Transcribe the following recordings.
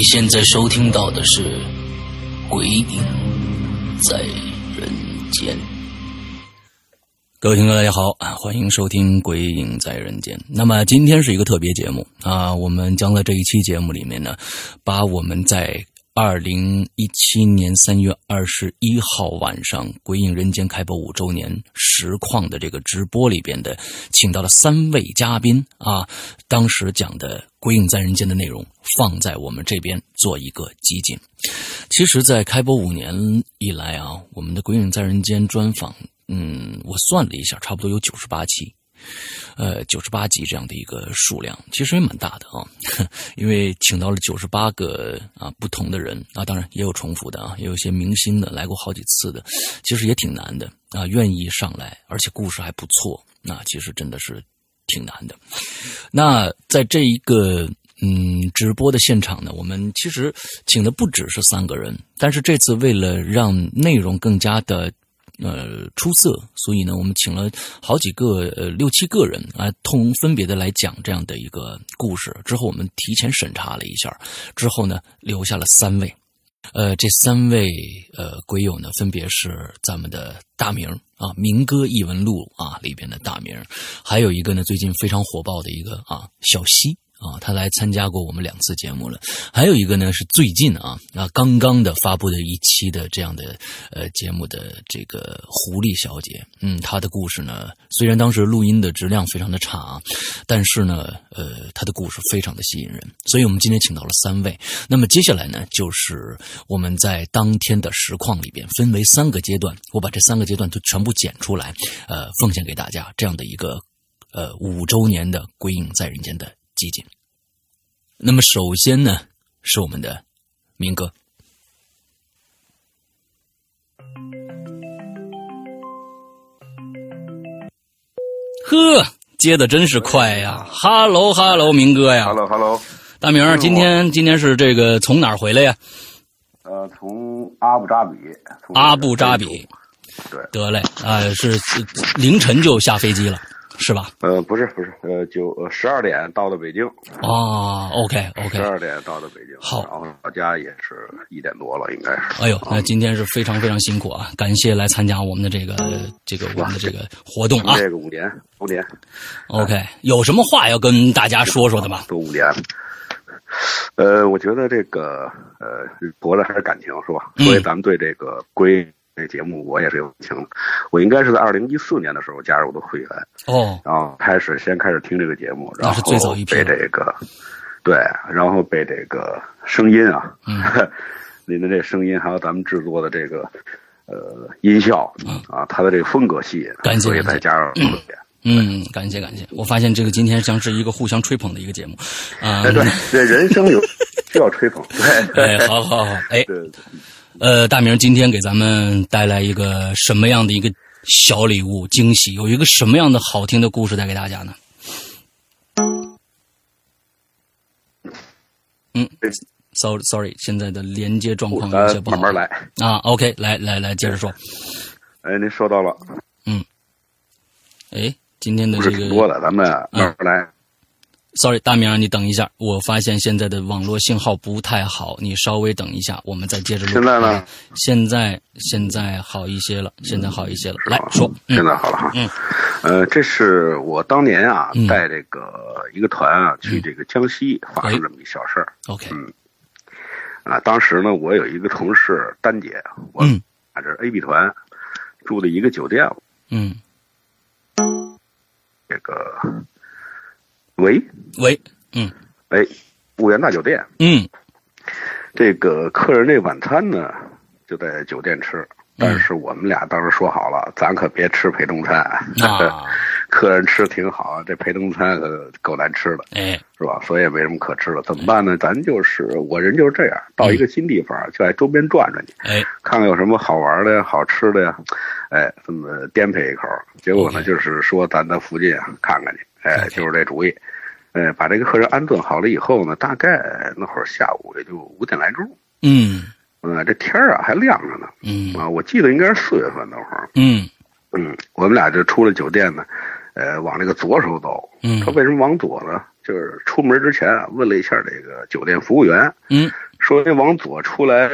你现在收听到的是《鬼影在人间》。各位听众，大家好，欢迎收听《鬼影在人间》。那么今天是一个特别节目啊，我们将在这一期节目里面呢，把我们在二零一七年三月二十一号晚上《鬼影人间》开播五周年实况的这个直播里边的，请到了三位嘉宾啊，当时讲的《鬼影在人间》的内容放在我们这边做一个集锦。其实，在开播五年以来啊，我们的《鬼影在人间》专访。嗯，我算了一下，差不多有九十八期，呃，九十八集这样的一个数量，其实也蛮大的啊。因为请到了九十八个啊不同的人啊，当然也有重复的啊，也有一些明星的来过好几次的，其实也挺难的啊。愿意上来，而且故事还不错，那其实真的是挺难的。那在这一个嗯直播的现场呢，我们其实请的不只是三个人，但是这次为了让内容更加的。呃，出色，所以呢，我们请了好几个呃六七个人啊，同分别的来讲这样的一个故事。之后我们提前审查了一下，之后呢，留下了三位。呃，这三位呃鬼友呢，分别是咱们的大名啊，《民歌异闻录》啊里边的大名，还有一个呢，最近非常火爆的一个啊小溪。啊，他来参加过我们两次节目了。还有一个呢，是最近啊啊刚刚的发布的一期的这样的呃节目的这个狐狸小姐，嗯，她的故事呢，虽然当时录音的质量非常的差啊，但是呢，呃，她的故事非常的吸引人。所以我们今天请到了三位。那么接下来呢，就是我们在当天的实况里边分为三个阶段，我把这三个阶段都全部剪出来，呃，奉献给大家这样的一个呃五周年的《归隐在人间》的。寂静。那么，首先呢，是我们的明哥。呵，接的真是快呀哈喽哈喽，明哥呀哈喽哈喽，大明，今天今天是这个从哪儿回来呀？呃，从阿布扎比。阿布扎比。对。得嘞，啊，是凌晨就下飞机了。是吧？呃，不是，不是，呃，九十二点到的北京。啊，OK，OK，十二点到的北京。好，然后到家也是一点多了，应该是。哎呦，那今天是非常非常辛苦啊！感谢来参加我们的这个这个我们的这个活动啊。这个五年，五年。OK，有什么话要跟大家说说的吗？都五年了。呃，我觉得这个呃，活着还是感情是吧？所以咱们对这个归。这节目我也是有情，我应该是在二零一四年的时候加入的会员哦，然后开始先开始听这个节目，然后被这个对，然后被这个声音啊，您的这声音还有咱们制作的这个呃音效啊，他的这个风格吸引，所以再加入。嗯，感谢感谢，我发现这个今天将是一个互相吹捧的一个节目。啊，对对，人生有需要吹捧，对，哎，好好好，哎。对呃，大明今天给咱们带来一个什么样的一个小礼物惊喜？有一个什么样的好听的故事带给大家呢？嗯，sorry sorry，现在的连接状况有些不好。慢慢来啊，OK，来来来，接着说。哎，您说到了。嗯。哎，今天的这个挺多的，咱们慢慢来。Sorry，大明，你等一下，我发现现在的网络信号不太好，你稍微等一下，我们再接着录。现在呢？现在现在好一些了，现在好一些了。来说，现在好了哈。嗯，呃，这是我当年啊带这个一个团啊去这个江西发生这么一小事儿。OK。嗯。啊，当时呢，我有一个同事丹姐，我啊这 A B 团住的一个酒店。嗯。这个。喂喂，嗯，喂，婺源大酒店。嗯，这个客人这晚餐呢，就在酒店吃。但是我们俩当时说好了，咱可别吃陪中餐。啊，客人吃挺好，这陪中餐可够难吃的，哎，是吧？所以也没什么可吃的，怎么办呢？咱就是我人就是这样，到一个新地方就在周边转转去，哎，看看有什么好玩的呀、好吃的呀，哎，这么颠沛一口。结果呢，就是说咱在附近啊看看去，哎，就是这主意。哎，把这个客人安顿好了以后呢，大概那会儿下午也就五点来钟，嗯。嗯，这天儿啊还亮着呢。嗯啊，我记得应该是四月份那会儿。嗯嗯，我们俩就出了酒店呢，呃，往那个左手走。嗯，他为什么往左呢？就是出门之前啊，问了一下这个酒店服务员。嗯，说这往左出来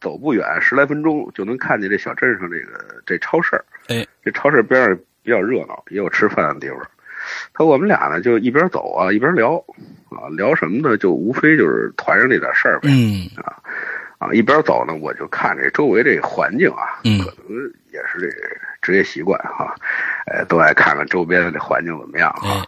走不远，十来分钟就能看见这小镇上这个这超市。哎，这超市边上比较热闹，也有吃饭的地方。他我们俩呢就一边走啊一边聊，啊聊什么呢？就无非就是团上那点事儿呗。嗯啊。啊，一边走呢，我就看这周围这环境啊，嗯，可能也是这职业习惯哈，呃，都爱看看周边的这环境怎么样啊。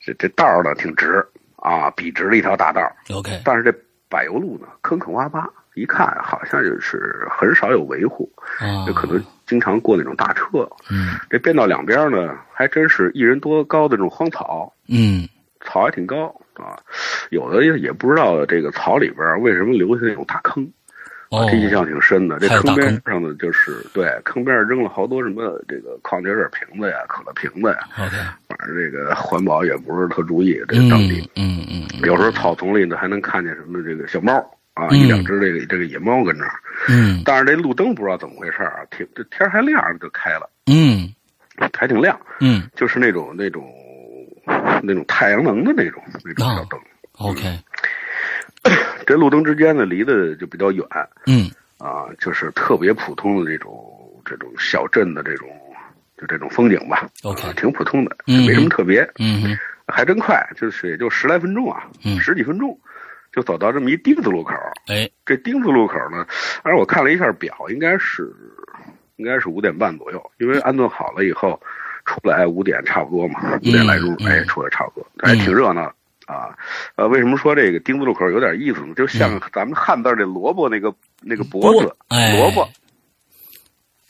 这这道呢挺直啊，笔直的一条大道。OK，但是这柏油路呢坑坑洼洼，一看好像就是很少有维护，啊，就可能经常过那种大车。嗯，这变道两边呢，还真是一人多高的这种荒草。嗯，草还挺高啊，有的也也不知道这个草里边为什么留下那种大坑。哦，这印象挺深的。这坑边上的就是对，坑边上扔了好多什么这个矿泉水瓶子呀、可乐瓶子呀。反正这个环保也不是特注意。这当地，嗯嗯，有时候草丛里呢还能看见什么这个小猫啊，一两只这个这个野猫跟那儿。嗯，但是这路灯不知道怎么回事啊，挺这天还亮着就开了。嗯，还挺亮。嗯，就是那种那种那种太阳能的那种那种小灯。OK。这路灯之间呢，离得就比较远。嗯，啊，就是特别普通的这种这种小镇的这种就这种风景吧。OK，挺普通的，没什么特别。嗯，还真快，就是也就十来分钟啊，十几分钟就走到这么一丁字路口。哎，这丁字路口呢，而我看了一下表，应该是应该是五点半左右，因为安顿好了以后出来五点差不多嘛，五点来钟，哎，出来差不多，哎挺热闹。啊，呃，为什么说这个丁字路口有点意思呢？就像咱们汉字这萝卜那个那个脖子，萝卜，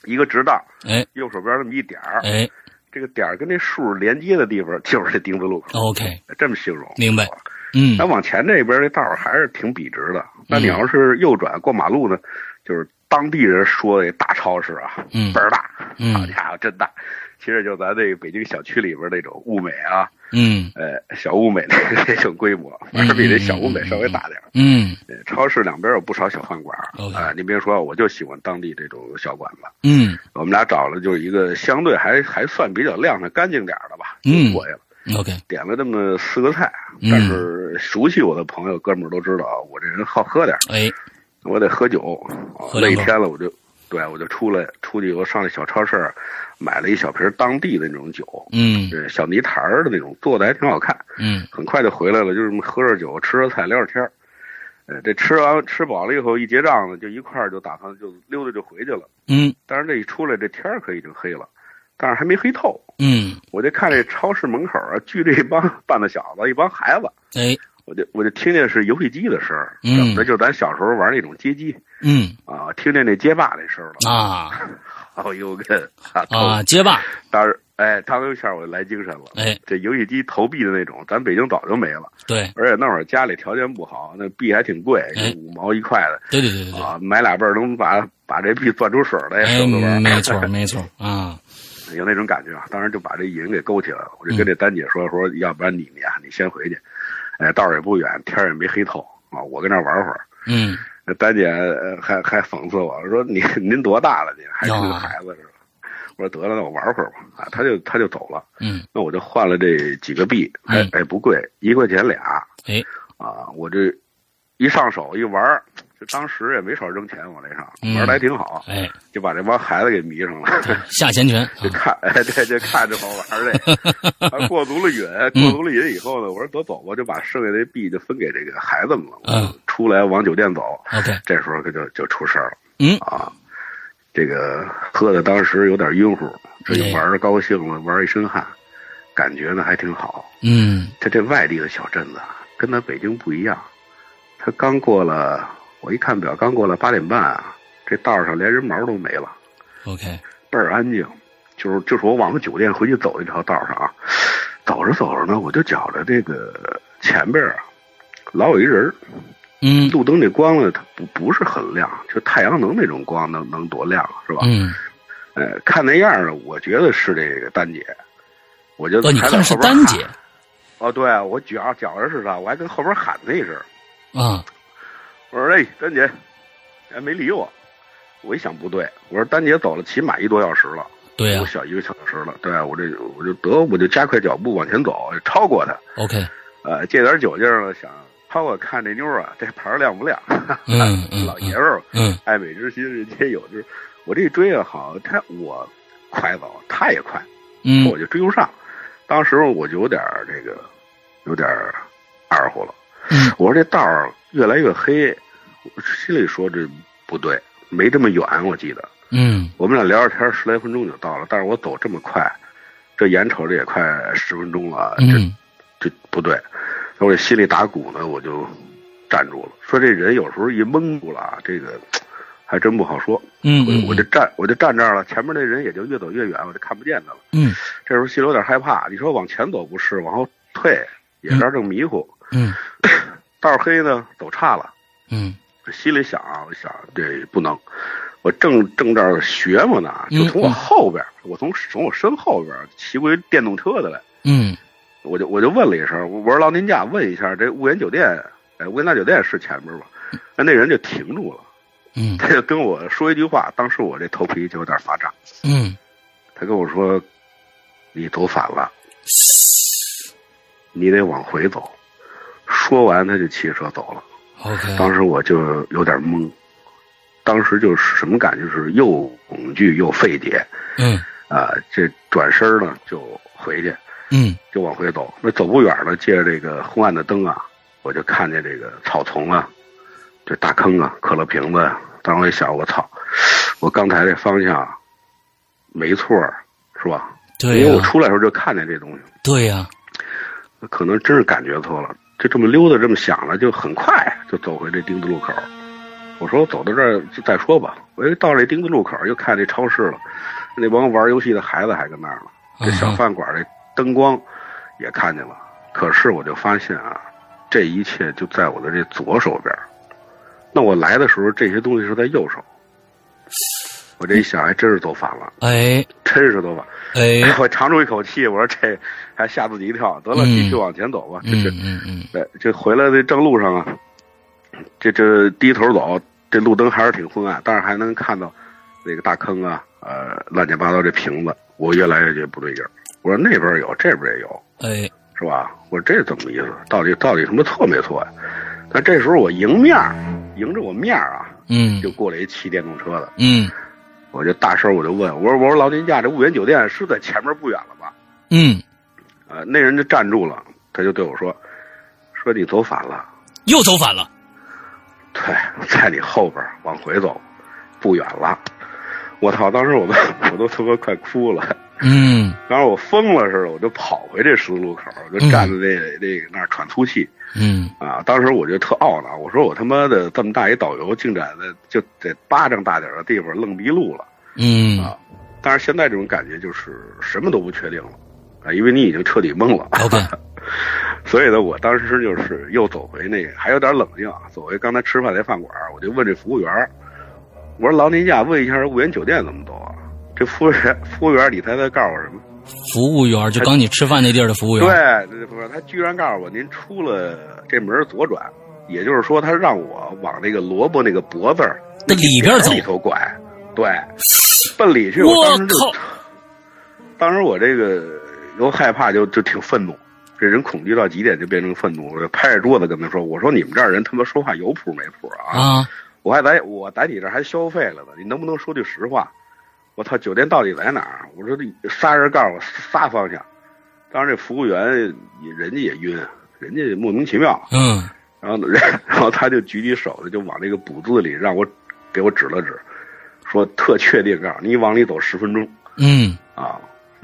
一个直道，哎，右手边那么一点儿，哎，这个点儿跟这竖连接的地方就是这丁字路口。OK，这么形容，明白。嗯，那往前这边这道还是挺笔直的。那你要是右转过马路呢，就是当地人说的大超市啊，嗯，倍儿大，嗯，好家伙，真大。其实就咱这个北京小区里边那种物美啊，嗯，呃，小物美那那 种规模，反正比这小物美稍微大点嗯，超市两边有不少小饭馆啊，您别说，我就喜欢当地这种小馆子。嗯，我们俩找了就是一个相对还还算比较亮的、干净点的吧，嗯，过去了。OK，点了这么四个菜，但是熟悉我的朋友哥们儿都知道啊，我这人好喝点儿哎，我得喝酒，累一天了，我就对我就出来出去以后上那小超市。买了一小瓶当地的那种酒，嗯，对，小泥坛儿的那种，做的还挺好看，嗯，很快就回来了，就是喝着酒，吃着菜，聊着天儿，呃，这吃完吃饱了以后一结账呢，就一块儿就打算就溜达就回去了，嗯，但是这一出来，这天儿可已经黑了，但是还没黑透，嗯，我就看这超市门口啊，聚着一帮 半大小子，一帮孩子，哎，我就我就听见是游戏机的声儿，嗯，怎么着，就咱小时候玩那种街机，嗯，啊，听见那街霸那声了啊。好有根啊啊！街霸，当时哎，当时一下我就来精神了。哎，这游戏机投币的那种，咱北京早就没了。对，而且那会儿家里条件不好，那币还挺贵，五毛一块的。对对对对啊，买俩倍儿能把把这币攥出水来。没错 没错啊，有那种感觉啊。当时就把这瘾给勾起来了。我就跟这丹姐说说，要不然你你啊，你先回去。哎，道儿也不远，天也没黑透啊，我跟那玩会儿。嗯。那丹姐还还讽刺我说：“你您多大了？您还是个孩子似的。”我说：“得了，那我玩会儿吧。”啊，他就他就走了。嗯，那我就换了这几个币，哎哎不贵，一块钱俩。哎，啊，我这一上手一玩，就当时也没少扔钱往那上，玩的还挺好。哎，就把这帮孩子给迷上了。下钱拳，就看哎对，就看着好玩的。过足了瘾，过足了瘾以后呢，我说得走吧，就把剩下的币就分给这个孩子们了。嗯，出来往酒店走。OK，这时候可就就出事儿了。嗯啊。这个喝的当时有点晕乎，这就玩的高兴了，玩一身汗，感觉呢还挺好。嗯，他这外地的小镇子跟咱北京不一样，他刚过了，我一看表，刚过来八点半啊，这道上连人毛都没了。OK，倍儿安静。就是就是我往酒店回去走一条道上啊，走着走着呢，我就觉着这个前边啊，老有一人嗯，路灯这光呢，它不不是很亮，就太阳能那种光能能多亮是吧？嗯，呃，看那样呢，我觉得是这个丹姐。我就哦，你看的是丹姐。哦，对，我觉觉着是她，我还跟后边喊了一声。啊，我说：“哎，丹姐，还没理我。”我一想不对，我说：“丹姐走了，起码一多小时了。”对呀，小一个小时了。对我这我就得我就加快脚步往前走，超过他。OK。呃，借点酒劲儿想超过看这妞啊，这牌亮不亮？嗯嗯。老爷们儿，嗯，爱美之心人皆有之。我这追啊，好，他我快走，他也快，嗯，我就追不上。当时我就有点这个，有点二乎了。嗯，我说这道越来越黑，心里说这不对，没这么远，我记得。嗯，我们俩聊着天十来分钟就到了，但是我走这么快，这眼瞅着也快十分钟了，这这不对，我这心里打鼓呢，我就站住了。说这人有时候一蒙住了，这个还真不好说。嗯，我就站，我就站这儿了，前面那人也就越走越远，我就看不见他了。嗯，这时候心里有点害怕。你说往前走不是，往后退也这正迷糊。嗯，道黑呢，走岔了。嗯，心里想啊，我想这不能。我正正这儿学嘛呢，就从我后边，我从从我身后边骑过一电动车的来。嗯，我就我就问了一声，我说劳您驾，问一下这婺源酒店，哎，婺源大酒店是前面吧？那那人就停住了。嗯，他就跟我说一句话，当时我这头皮就有点发胀。嗯，他跟我说：“你走反了，你得往回走。”说完，他就骑车走了。OK，当时我就有点懵。当时就是什么感觉？是又恐惧又费解。嗯，啊，这转身呢就回去。嗯，就往回走。那走不远了，借着这个昏暗的灯啊，我就看见这个草丛啊，这大坑啊，可乐瓶子。当时我一想，我操，我刚才这方向没错，是吧？对因为我出来的时候就看见这东西。对呀。可能真是感觉错了，就这么溜达，这么想了，就很快就走回这丁字路口。我说我走到这儿再说吧。我一到这丁字路口，又看这超市了，那帮玩游戏的孩子还跟那儿呢。这小饭馆这灯光也看见了。可是我就发现啊，这一切就在我的这左手边。那我来的时候，这些东西是在右手。我这一想，还真是走反了。哎，真是走反。哎，我长出一口气，我说这还吓自己一跳。得了，继续往前走吧。嗯嗯嗯。对，这回来的正路上啊，这这低头走，这路灯还是挺昏暗，但是还能看到那个大坑啊，呃，乱七八糟这瓶子。我越来越觉得不对劲儿。我说那边有，这边也有，哎，是吧？我说这怎么意思？到底到底什么错没错呀？但这时候我迎面迎着我面啊，嗯，就过来一骑电动车的，嗯。我就大声我就问我说我说劳您驾这婺源酒店是在前面不远了吧？嗯，呃，那人就站住了，他就对我说，说你走反了，又走反了，对，在你后边往回走，不远了。我操！当时我都我都他妈快哭了。嗯，当时我疯了似的，我就跑回这十字路口，我就站在那那个那儿喘粗气。嗯啊，当时我就特懊恼，我说我他妈的这么大一导游，竟然的就在巴掌大点的地方愣迷路了。嗯啊，但是现在这种感觉就是什么都不确定了啊，因为你已经彻底懵了。OK，所以呢，我当时就是又走回那个，还有点冷静，走回刚才吃饭那饭馆，我就问这服务员，我说劳您驾，问一下婺源酒店怎么走啊？这服务员，服务员，你他他告诉我什么？服务员就刚你吃饭那地儿的服务员。对，不是他居然告诉我，您出了这门左转，也就是说，他让我往那个萝卜那个脖子那里边走，里头拐，对，奔里去。我当时就靠！当时我这个又害怕，就就挺愤怒。这人恐惧到极点就变成愤怒，我就拍着桌子跟他说：“我说你们这儿人他妈说话有谱没谱啊？啊！我还在我在你这儿还消费了呢，你能不能说句实话？我操，酒店到底在哪儿？我说这仨人告诉我仨方向，当时这服务员人家也晕，人家莫名其妙。嗯，然后 然后他就举起手就往那个补字里让我给我指了指，说特确定告诉你往里走十分钟嗯啊。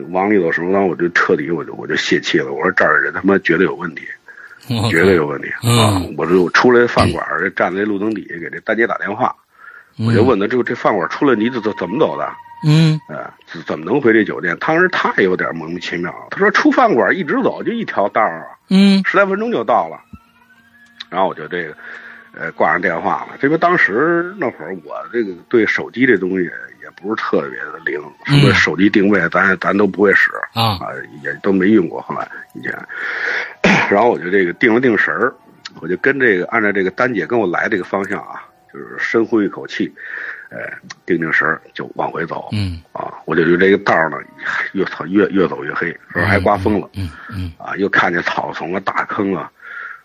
往里走十分钟，我就彻底我就我就泄气了。我说这儿人他妈绝对有问题。绝对有问题啊！我就出来饭馆，站在路灯底下给这大姐打电话，我就问他，这这饭馆出来你怎怎么走的？嗯，哎，怎么能回这酒店？当时他也有点莫名其妙。他说出饭馆一直走就一条道啊，嗯，十来分钟就到了。然后我就这个，呃，挂上电话了。这不当时那会儿我这个对手机这东西也不是特别的灵，什么手机定位咱咱都不会使啊，也都没用过。后来以前，然后我就这个定了定神儿，我就跟这个按照这个丹姐跟我来这个方向啊，就是深呼一口气。哎，定定神儿就往回走。嗯啊，我就觉得这个道呢，越操越越走越黑，时候还刮风了。嗯嗯啊，又看见草丛啊、大坑啊，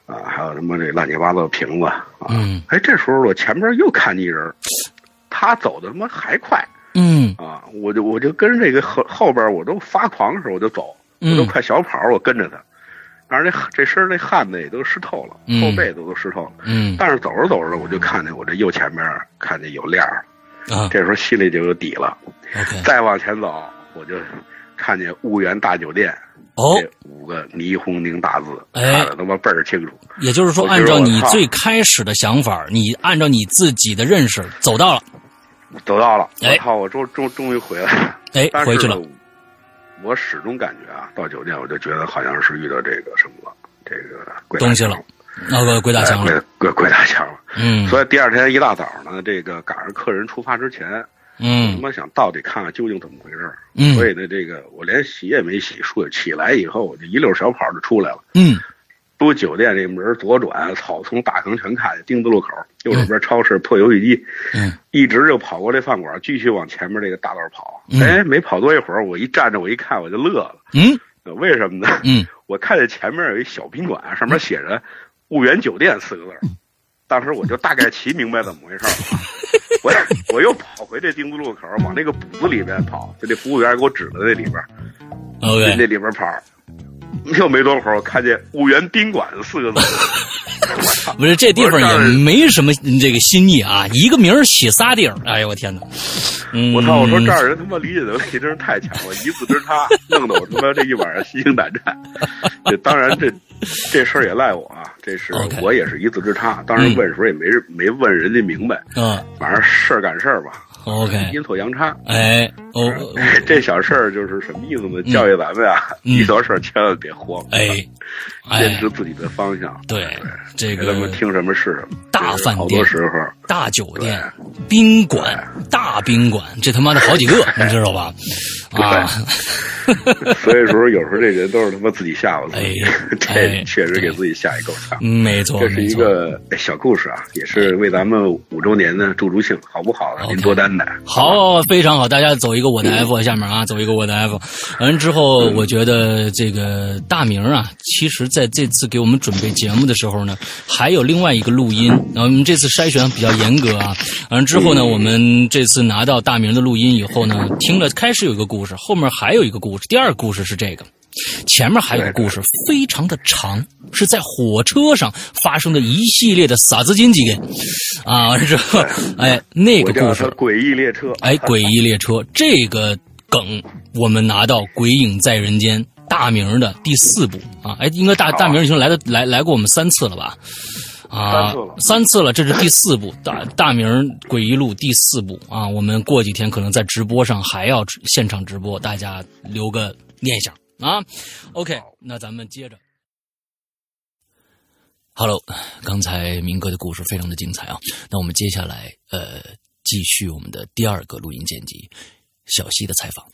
啊，还有什么这乱七八糟的瓶子啊。嗯，哎，这时候我前边又看见一人，他走的他妈还快。嗯啊，我就我就跟这个后后边我都发狂的时候我就走，我都快小跑，我跟着他。但是，这这身这汗呢也都湿透了，后背都都湿透了。嗯，但是走着走着，我就看见我这右前面看见有亮儿。啊，这时候心里就有底了。OK，再往前走，我就看见婺源大酒店。哦，这五个霓虹灯大字，哎，看的他妈倍儿清楚。也就是说，按照你最开始的想法，你按照你自己的认识走到了，走到了。哎，我操！我终终终于回来了。哎，回去了。我始终感觉啊，到酒店我就觉得好像是遇到这个什么了，这个鬼东西了。那个鬼打墙了，鬼鬼打墙了。嗯，所以第二天一大早呢，这个赶上客人出发之前，嗯，我他妈想到底看看究竟怎么回事嗯，所以呢，这个我连洗也没洗，睡起来以后我就一溜小跑就出来了。嗯，出酒店这门左转，草丛大坑全看见，丁字路口右手边超市破游戏机，嗯，一直就跑过这饭馆，继续往前面这个大道跑。哎，没跑多一会儿，我一站着，我一看我就乐了。嗯，为什么呢？嗯，我看见前面有一小宾馆，上面写着。婺源酒店四个字当时我就大概齐明白怎么回事了。我我又跑回这丁字路口，往那个补子里边跑，就那服务员给我指的那里边那里边跑。又没多会儿，我看见婺源宾馆四个字。不是这地方也没什么这个新意啊，一个名起仨地儿。哎呦我天哪！我操！我说这儿人他妈理解能力真是太强了，一字之差，弄得我他妈这一晚上心惊胆战。这当然这这事儿也赖我啊，这是我也是一字之差。当时问时候也没没问人家明白。嗯，反正事儿赶事儿吧。OK，阴错阳差。哎，哦，这小事儿就是什么意思呢？教育咱们呀，遇到事儿千万别慌。哎，坚持自己的方向。对，这个听什么是什么。大饭店，好多时候，大酒店、宾馆、大宾馆，这他妈的好几个，你知道吧？啊，所以说有时候这人都是他妈自己吓唬自己，这确实给自己吓一够呛。没错，这是一个小故事啊，也是为咱们五周年的助助兴，好不好？您多担待。好，非常好，大家走一个我的 F 下面啊，走一个我的 F。完之后，我觉得这个大名啊，其实在这次给我们准备节目的时候呢，还有另外一个录音。然后我们这次筛选比较严格啊。完之后呢，我们这次拿到大明的录音以后呢，听了开始有一个故事，后面还有一个故事。第二个故事是这个，前面还有个故事，非常的长，是在火车上发生的一系列的撒子金几个啊。完之后，哎，那个故事诡异列车，哎，诡异列车这个梗，我们拿到《鬼影在人间》大明的第四部啊。哎，应该大大明已经来的来来过我们三次了吧？啊，三次了，这是第四部大大明诡异录第四部啊。我们过几天可能在直播上还要现场直播，大家留个念想啊。OK，那咱们接着。Hello，刚才明哥的故事非常的精彩啊。那我们接下来呃继续我们的第二个录音剪辑，小溪的采访。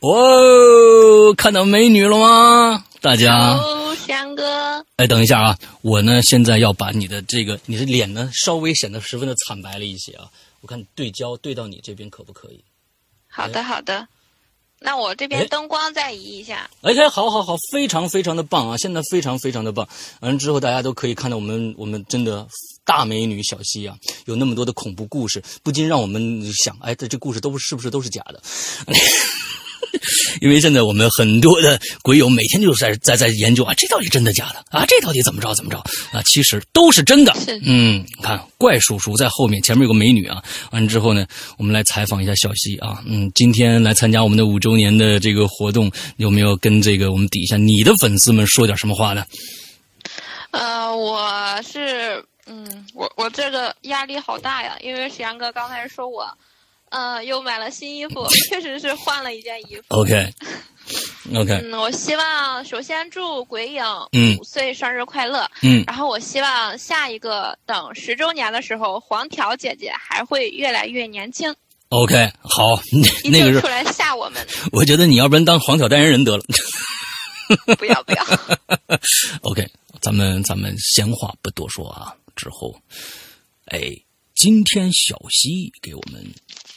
哦，看到美女了吗？大家，哦，翔哥，哎，等一下啊，我呢现在要把你的这个你的脸呢稍微显得十分的惨白了一些啊，我看对焦对到你这边可不可以？好的，好的，那我这边灯光再移一下。哎，好好好，非常非常的棒啊！现在非常非常的棒，完了之后大家都可以看到我们我们真的大美女小溪啊，有那么多的恐怖故事，不禁让我们想，哎，这这故事都是不是都是假的？因为现在我们很多的鬼友每天就是在在在研究啊，这到底真的假的啊？这到底怎么着怎么着啊？其实都是真的。嗯，看怪叔叔在后面，前面有个美女啊。完了之后呢，我们来采访一下小西啊。嗯，今天来参加我们的五周年的这个活动，有没有跟这个我们底下你的粉丝们说点什么话呢？呃，我是。嗯，我我这个压力好大呀，因为沈阳哥刚才说我，呃，又买了新衣服，确实是换了一件衣服。OK，OK。嗯，我希望首先祝鬼影五岁生日快乐。嗯。然后我希望下一个等十周年的时候，黄条姐姐还会越来越年轻。OK，好，那个是出来吓我们。我觉得你要不然当黄条代言人得了。不要不要。OK，咱们咱们闲话不多说啊。之后，哎，今天小溪给我们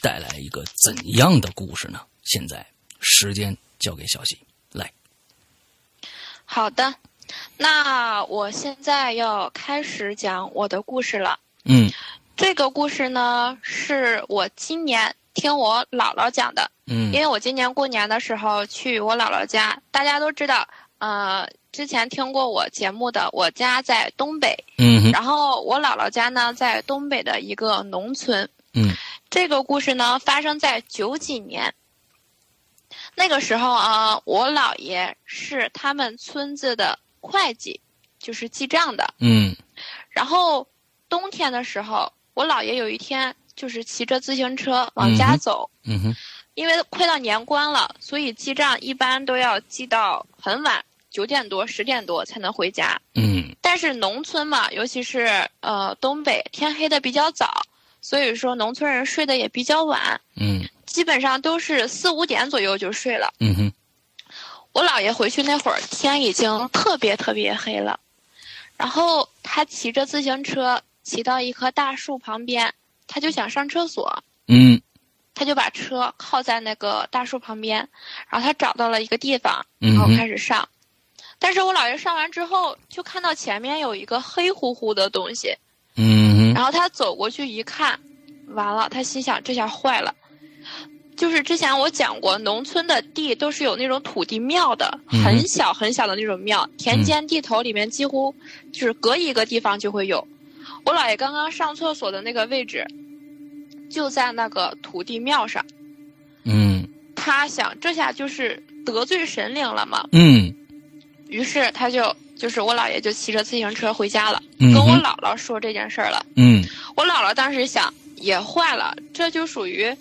带来一个怎样的故事呢？现在时间交给小溪来。好的，那我现在要开始讲我的故事了。嗯，这个故事呢，是我今年听我姥姥讲的。嗯，因为我今年过年的时候去我姥姥家，大家都知道，呃。之前听过我节目的，我家在东北，嗯，然后我姥姥家呢在东北的一个农村，嗯，这个故事呢发生在九几年，那个时候啊，我姥爷是他们村子的会计，就是记账的，嗯，然后冬天的时候，我姥爷有一天就是骑着自行车往家走，嗯哼，因为快到年关了，所以记账一般都要记到很晚。九点多、十点多才能回家。嗯，但是农村嘛，尤其是呃东北，天黑的比较早，所以说农村人睡得也比较晚。嗯，基本上都是四五点左右就睡了。嗯哼，我姥爷回去那会儿，天已经特别特别黑了。然后他骑着自行车骑到一棵大树旁边，他就想上厕所。嗯，他就把车靠在那个大树旁边，然后他找到了一个地方，然后开始上。但是我姥爷上完之后，就看到前面有一个黑乎乎的东西，嗯，然后他走过去一看，完了，他心想这下坏了，就是之前我讲过，农村的地都是有那种土地庙的，很小很小的那种庙，田间地头里面几乎就是隔一个地方就会有。我姥爷刚刚上厕所的那个位置，就在那个土地庙上，嗯，他想这下就是得罪神灵了嘛，嗯。于是他就就是我姥爷就骑着自行车回家了，跟我姥姥说这件事儿了。嗯，我姥姥当时想也坏了，这就属于，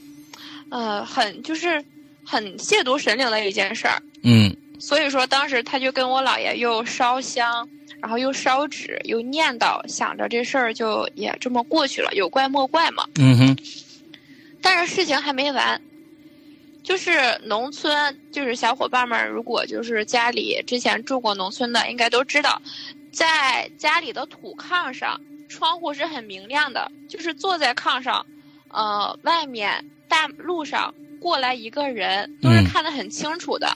呃，很就是很亵渎神灵的一件事儿。嗯，所以说当时他就跟我姥爷又烧香，然后又烧纸，又念叨，想着这事儿就也这么过去了，有怪莫怪嘛。嗯哼，但是事情还没完。就是农村，就是小伙伴们，如果就是家里之前住过农村的，应该都知道，在家里的土炕上，窗户是很明亮的。就是坐在炕上，呃，外面大路上过来一个人，都是看得很清楚的。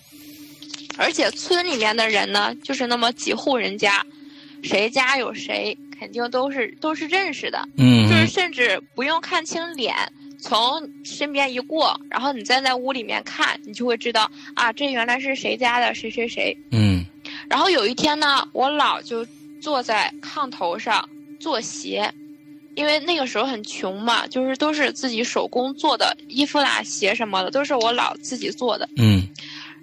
而且村里面的人呢，就是那么几户人家，谁家有谁，肯定都是都是认识的。嗯，就是甚至不用看清脸。从身边一过，然后你站在屋里面看，你就会知道啊，这原来是谁家的谁谁谁。嗯。然后有一天呢，我姥就坐在炕头上做鞋，因为那个时候很穷嘛，就是都是自己手工做的衣服啦、鞋什么的，都是我姥自己做的。嗯。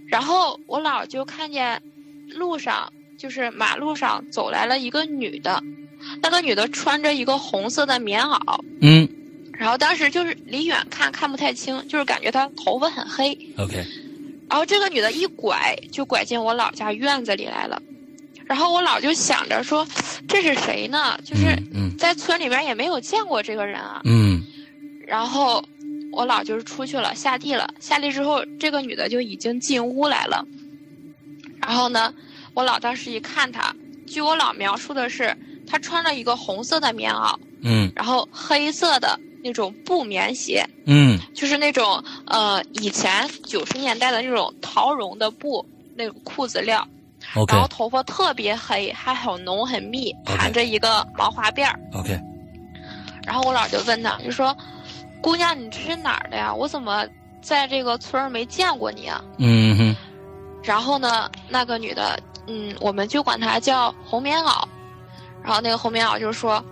然后我姥就看见路上，就是马路上走来了一个女的，那个女的穿着一个红色的棉袄。嗯。然后当时就是离远看看不太清，就是感觉她头发很黑。OK。然后这个女的一拐就拐进我姥家院子里来了，然后我姥就想着说，这是谁呢？就是在村里边也没有见过这个人啊。嗯。然后我姥就是出去了，下地了。下地之后，这个女的就已经进屋来了。然后呢，我姥当时一看她，据我姥描述的是，她穿了一个红色的棉袄。嗯。然后黑色的。那种布棉鞋，嗯，就是那种呃，以前九十年代的那种桃绒的布那种裤子料，OK，然后头发特别黑，还很浓很密，盘着一个毛花辫儿，OK，然后我姥就问他，就说：“姑娘，你这是哪儿的呀？我怎么在这个村儿没见过你啊？”嗯哼。然后呢，那个女的，嗯，我们就管她叫红棉袄。然后那个红棉袄就说：“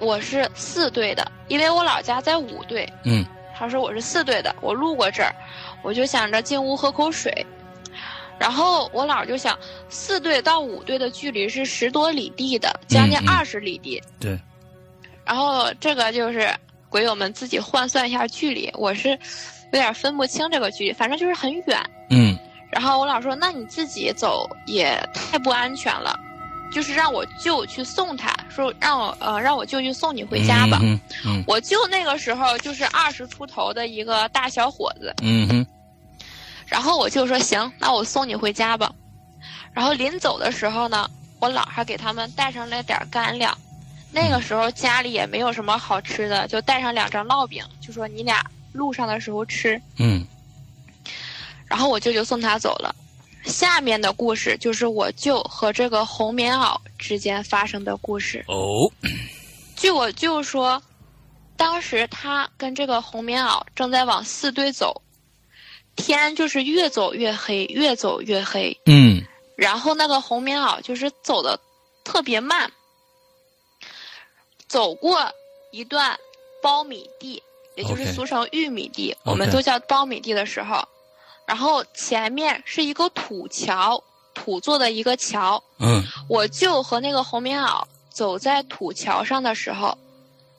我是四队的，因为我老家在五队。”嗯。他说：“我是四队的，我路过这儿，我就想着进屋喝口水。”然后我姥就想，四队到五队的距离是十多里地的，将近二十里地。对。然后这个就是鬼友们自己换算一下距离，我是有点分不清这个距离，反正就是很远。嗯。然后我姥说：“那你自己走也太不安全了，就是让我舅去送他，说让我呃让我舅舅送你回家吧。”嗯嗯。我舅那个时候就是二十出头的一个大小伙子。嗯哼。然后我舅说行，那我送你回家吧。然后临走的时候呢，我姥还给他们带上了点干粮。那个时候家里也没有什么好吃的，就带上两张烙饼，就说你俩路上的时候吃。嗯。然后我舅舅送他走了。下面的故事就是我舅和这个红棉袄之间发生的故事。哦。据我舅说，当时他跟这个红棉袄正在往四堆走。天就是越走越黑，越走越黑。嗯。然后那个红棉袄就是走的特别慢。走过一段苞米地，也就是俗称玉米地，我们都叫苞米地的时候，然后前面是一个土桥，土做的一个桥。嗯。我舅和那个红棉袄走在土桥上的时候，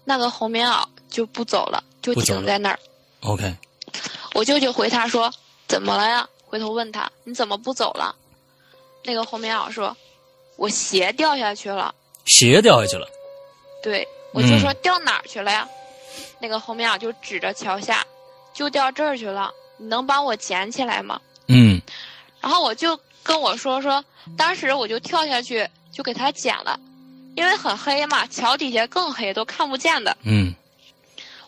那个红棉袄就不走了，就停在那儿。OK。我舅舅回他说：“怎么了呀？”回头问他：“你怎么不走了？”那个红棉袄说：“我鞋掉下去了。”鞋掉下去了。对，我就说：“掉哪儿去了呀？”那个红棉袄就指着桥下：“就掉这儿去了。你能帮我捡起来吗？”嗯。然后我就跟我说说，当时我就跳下去就给他捡了，因为很黑嘛，桥底下更黑，都看不见的。嗯。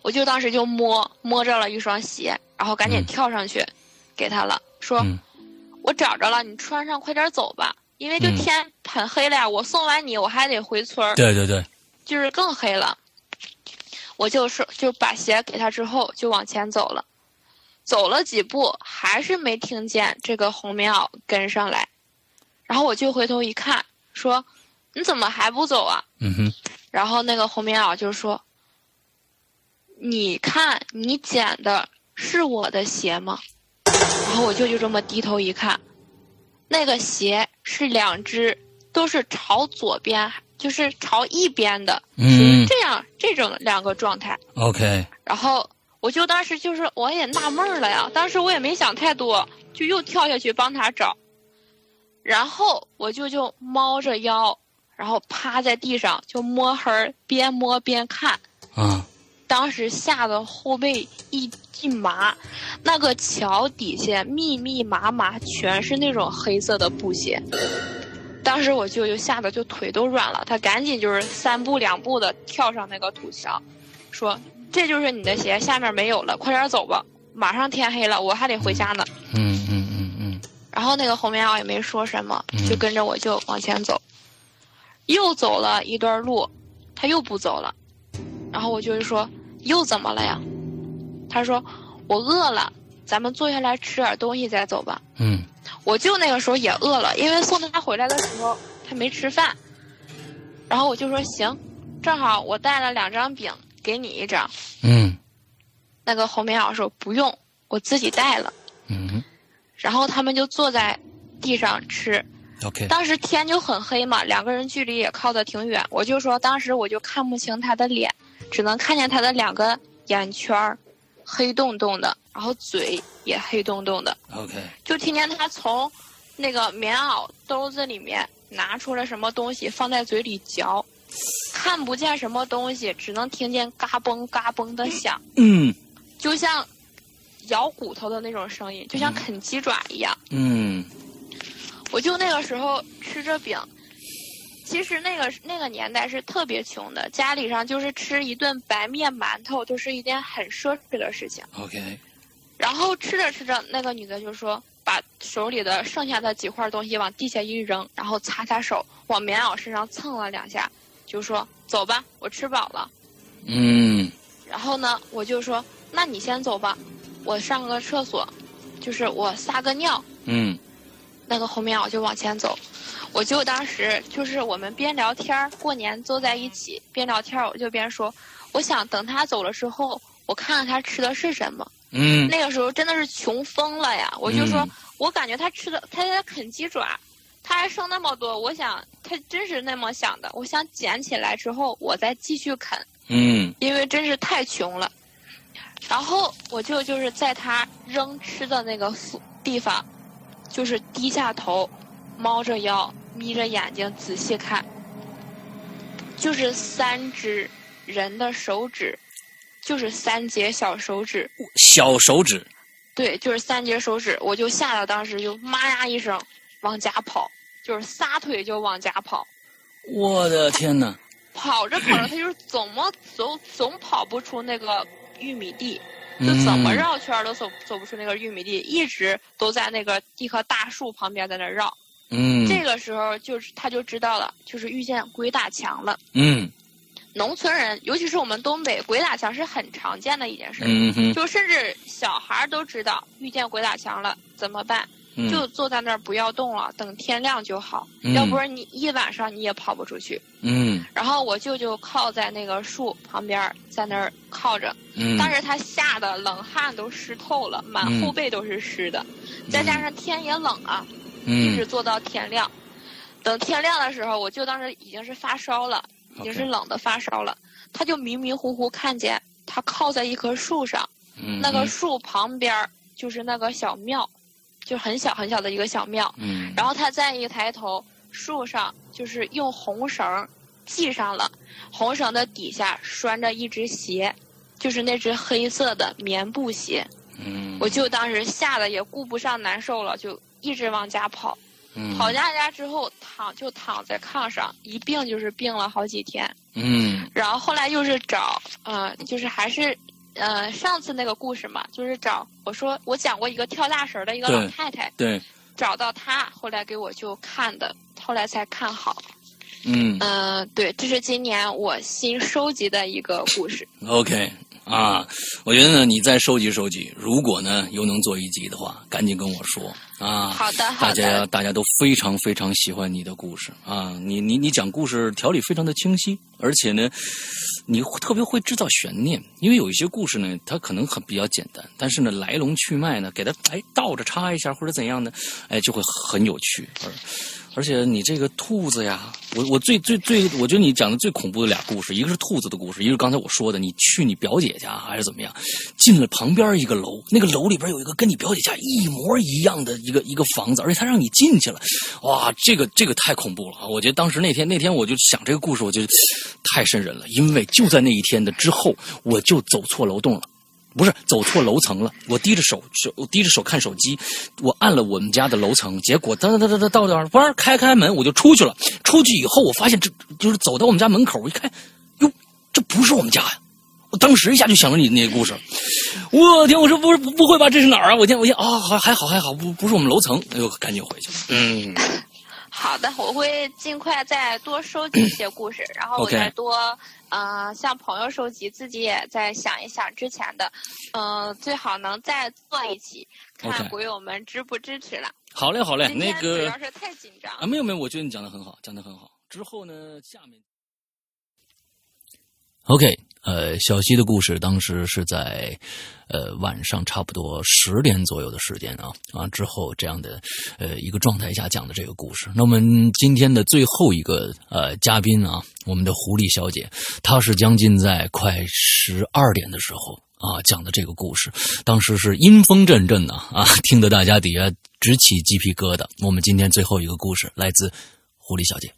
我就当时就摸摸着了一双鞋。然后赶紧跳上去，给他了，说：“我找着了，你穿上，快点走吧，因为就天很黑了呀。我送完你，我还得回村儿。”对对对，就是更黑了。我就是就把鞋给他之后，就往前走了，走了几步，还是没听见这个红棉袄跟上来。然后我就回头一看，说：“你怎么还不走啊？”嗯哼。然后那个红棉袄就说：“你看，你捡的。”是我的鞋吗？然后我舅舅这么低头一看，那个鞋是两只，都是朝左边，就是朝一边的，嗯这样这种两个状态。OK。然后我就当时就是我也纳闷了呀，当时我也没想太多，就又跳下去帮他找。然后我舅舅猫着腰，然后趴在地上就摸黑，边摸边看。啊。当时吓得后背一一麻，那个桥底下密密麻麻全是那种黑色的布鞋。当时我舅舅吓得就腿都软了，他赶紧就是三步两步的跳上那个土桥，说：“这就是你的鞋，下面没有了，快点走吧，马上天黑了，我还得回家呢。”嗯嗯嗯嗯。然后那个红棉袄也没说什么，就跟着我舅往前走。又走了一段路，他又不走了，然后我舅舅说。又怎么了呀？他说：“我饿了，咱们坐下来吃点东西再走吧。”嗯，我舅那个时候也饿了，因为送他回来的时候他没吃饭。然后我就说：“行，正好我带了两张饼，给你一张。”嗯，那个红棉袄说：“不用，我自己带了。”嗯，然后他们就坐在地上吃。OK。当时天就很黑嘛，两个人距离也靠得挺远。我就说，当时我就看不清他的脸。只能看见他的两个眼圈儿，黑洞洞的，然后嘴也黑洞洞的。OK，就听见他从那个棉袄兜子里面拿出了什么东西，放在嘴里嚼，看不见什么东西，只能听见嘎嘣嘎嘣的响。嗯，就像咬骨头的那种声音，就像啃鸡爪一样。嗯，我就那个时候吃着饼。其实那个那个年代是特别穷的，家里上就是吃一顿白面馒头都是一件很奢侈的事情。OK，然后吃着吃着，那个女的就说，把手里的剩下的几块东西往地下一扔，然后擦擦手，往棉袄身上蹭了两下，就说：“走吧，我吃饱了。”嗯。然后呢，我就说：“那你先走吧，我上个厕所，就是我撒个尿，嗯，那个后面我就往前走。我就当时就是我们边聊天过年坐在一起边聊天我就边说，我想等他走了之后，我看看他吃的是什么。嗯，那个时候真的是穷疯了呀！我就说，我感觉他吃的，他在啃鸡爪，他还剩那么多，我想他真是那么想的。我想捡起来之后，我再继续啃。嗯，因为真是太穷了。然后我就就是在他扔吃的那个地方，就是低下头，猫着腰。眯着眼睛仔细看，就是三只人的手指，就是三节小手指。小手指。对，就是三节手指，我就吓得当时就妈呀一声往家跑，就是撒腿就往家跑。我的天哪！跑着跑着，他就是怎么走总跑不出那个玉米地，就怎么绕圈都走走不出那个玉米地，一直都在那个一棵大树旁边在那绕。嗯，这个时候就是他就知道了，就是遇见鬼打墙了。嗯，农村人，尤其是我们东北，鬼打墙是很常见的一件事。就甚至小孩都知道遇见鬼打墙了怎么办，就坐在那儿不要动了，等天亮就好。要不然你一晚上你也跑不出去。嗯，然后我舅舅靠在那个树旁边，在那儿靠着。嗯，但是他吓得冷汗都湿透了，满后背都是湿的，再加上天也冷啊。一直坐到天亮，等天亮的时候，我舅当时已经是发烧了，已经是冷的发烧了。他就迷迷糊糊看见他靠在一棵树上，那个树旁边就是那个小庙，就很小很小的一个小庙。然后他再一抬头，树上就是用红绳系上了，红绳的底下拴着一只鞋，就是那只黑色的棉布鞋。我就当时吓得也顾不上难受了，就。一直往家跑，跑家家之后躺就躺在炕上，一病就是病了好几天。嗯，然后后来又是找，嗯，就是还是，呃，上次那个故事嘛，就是找我说我讲过一个跳大神的一个老太太，对，找到她，后来给我就看的，后来才看好。嗯嗯，对，这是今年我新收集的一个故事。OK。啊，我觉得呢，你再收集收集，如果呢又能做一集的话，赶紧跟我说啊。好的，好的。大家大家都非常非常喜欢你的故事啊，你你你讲故事条理非常的清晰，而且呢，你特别会制造悬念，因为有一些故事呢，它可能很比较简单，但是呢来龙去脉呢，给它哎倒着插一下或者怎样呢，哎就会很有趣。而而且你这个兔子呀，我我最最最，我觉得你讲的最恐怖的俩故事，一个是兔子的故事，一个是刚才我说的，你去你表姐家还是怎么样，进了旁边一个楼，那个楼里边有一个跟你表姐家一模一样的一个一个房子，而且他让你进去了，哇，这个这个太恐怖了啊！我觉得当时那天那天我就想这个故事，我觉得太瘆人了，因为就在那一天的之后，我就走错楼栋了。不是走错楼层了，我低着手手，我低着手看手机，我按了我们家的楼层，结果噔噔噔噔噔到那儿，嘣开开门我就出去了。出去以后，我发现这就是走到我们家门口，我一看，哟，这不是我们家呀！我当时一下就想到你那个故事，我天，我说不是不会吧？这是哪儿啊？我天，我天啊，还还好还好，不不是我们楼层，哎呦，赶紧回去了。嗯。好的，我会尽快再多收集一些故事，然后我再多嗯向朋友收集，自己也在想一想之前的，嗯，最好能再做一期，看鬼友们支不支持了。好嘞，好嘞，那个主要是太紧张啊，没有没有，我觉得你讲的很好，讲的很好。之后呢，下面，OK。呃，小溪的故事当时是在，呃晚上差不多十点左右的时间啊啊之后这样的呃一个状态下讲的这个故事。那我们今天的最后一个呃嘉宾啊，我们的狐狸小姐，她是将近在快十二点的时候啊讲的这个故事，当时是阴风阵阵的啊，听得大家底下直起鸡皮疙瘩。我们今天最后一个故事来自狐狸小姐。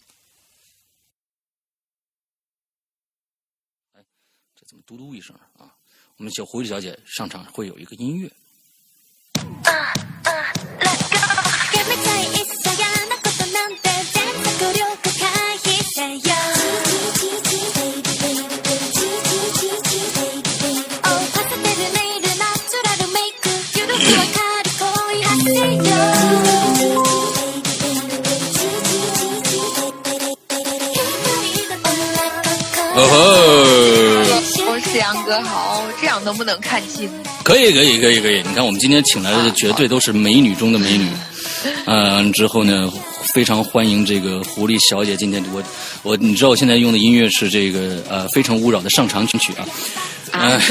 怎么嘟嘟一声啊！我们小狐狸小姐上场会有一个音乐。样能不能看清？可以，可以，可以，可以。你看，我们今天请来的绝对都是美女中的美女。嗯，之后呢，非常欢迎这个狐狸小姐。今天我我你知道我现在用的音乐是这个呃《非诚勿扰》的上场曲啊。啊。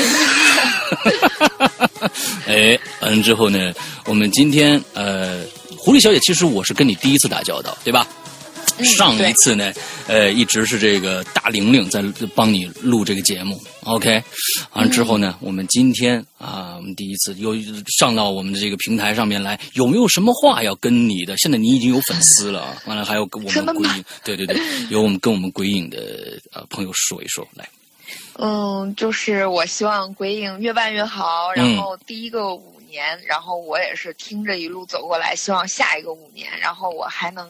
哎，完了之后呢，我们今天呃，狐狸小姐，其实我是跟你第一次打交道，对吧？上一次呢，呃，一直是这个大玲玲在帮你录这个节目，OK。完了之后呢，我们今天啊，我们第一次又上到我们的这个平台上面来，有没有什么话要跟你的？现在你已经有粉丝了啊，完了还有跟我们鬼影，对对对，有我们跟我们鬼影的呃朋友说一说来。嗯，就是我希望鬼影越办越好，然后第一个五年，然后我也是听着一路走过来，希望下一个五年，然后我还能。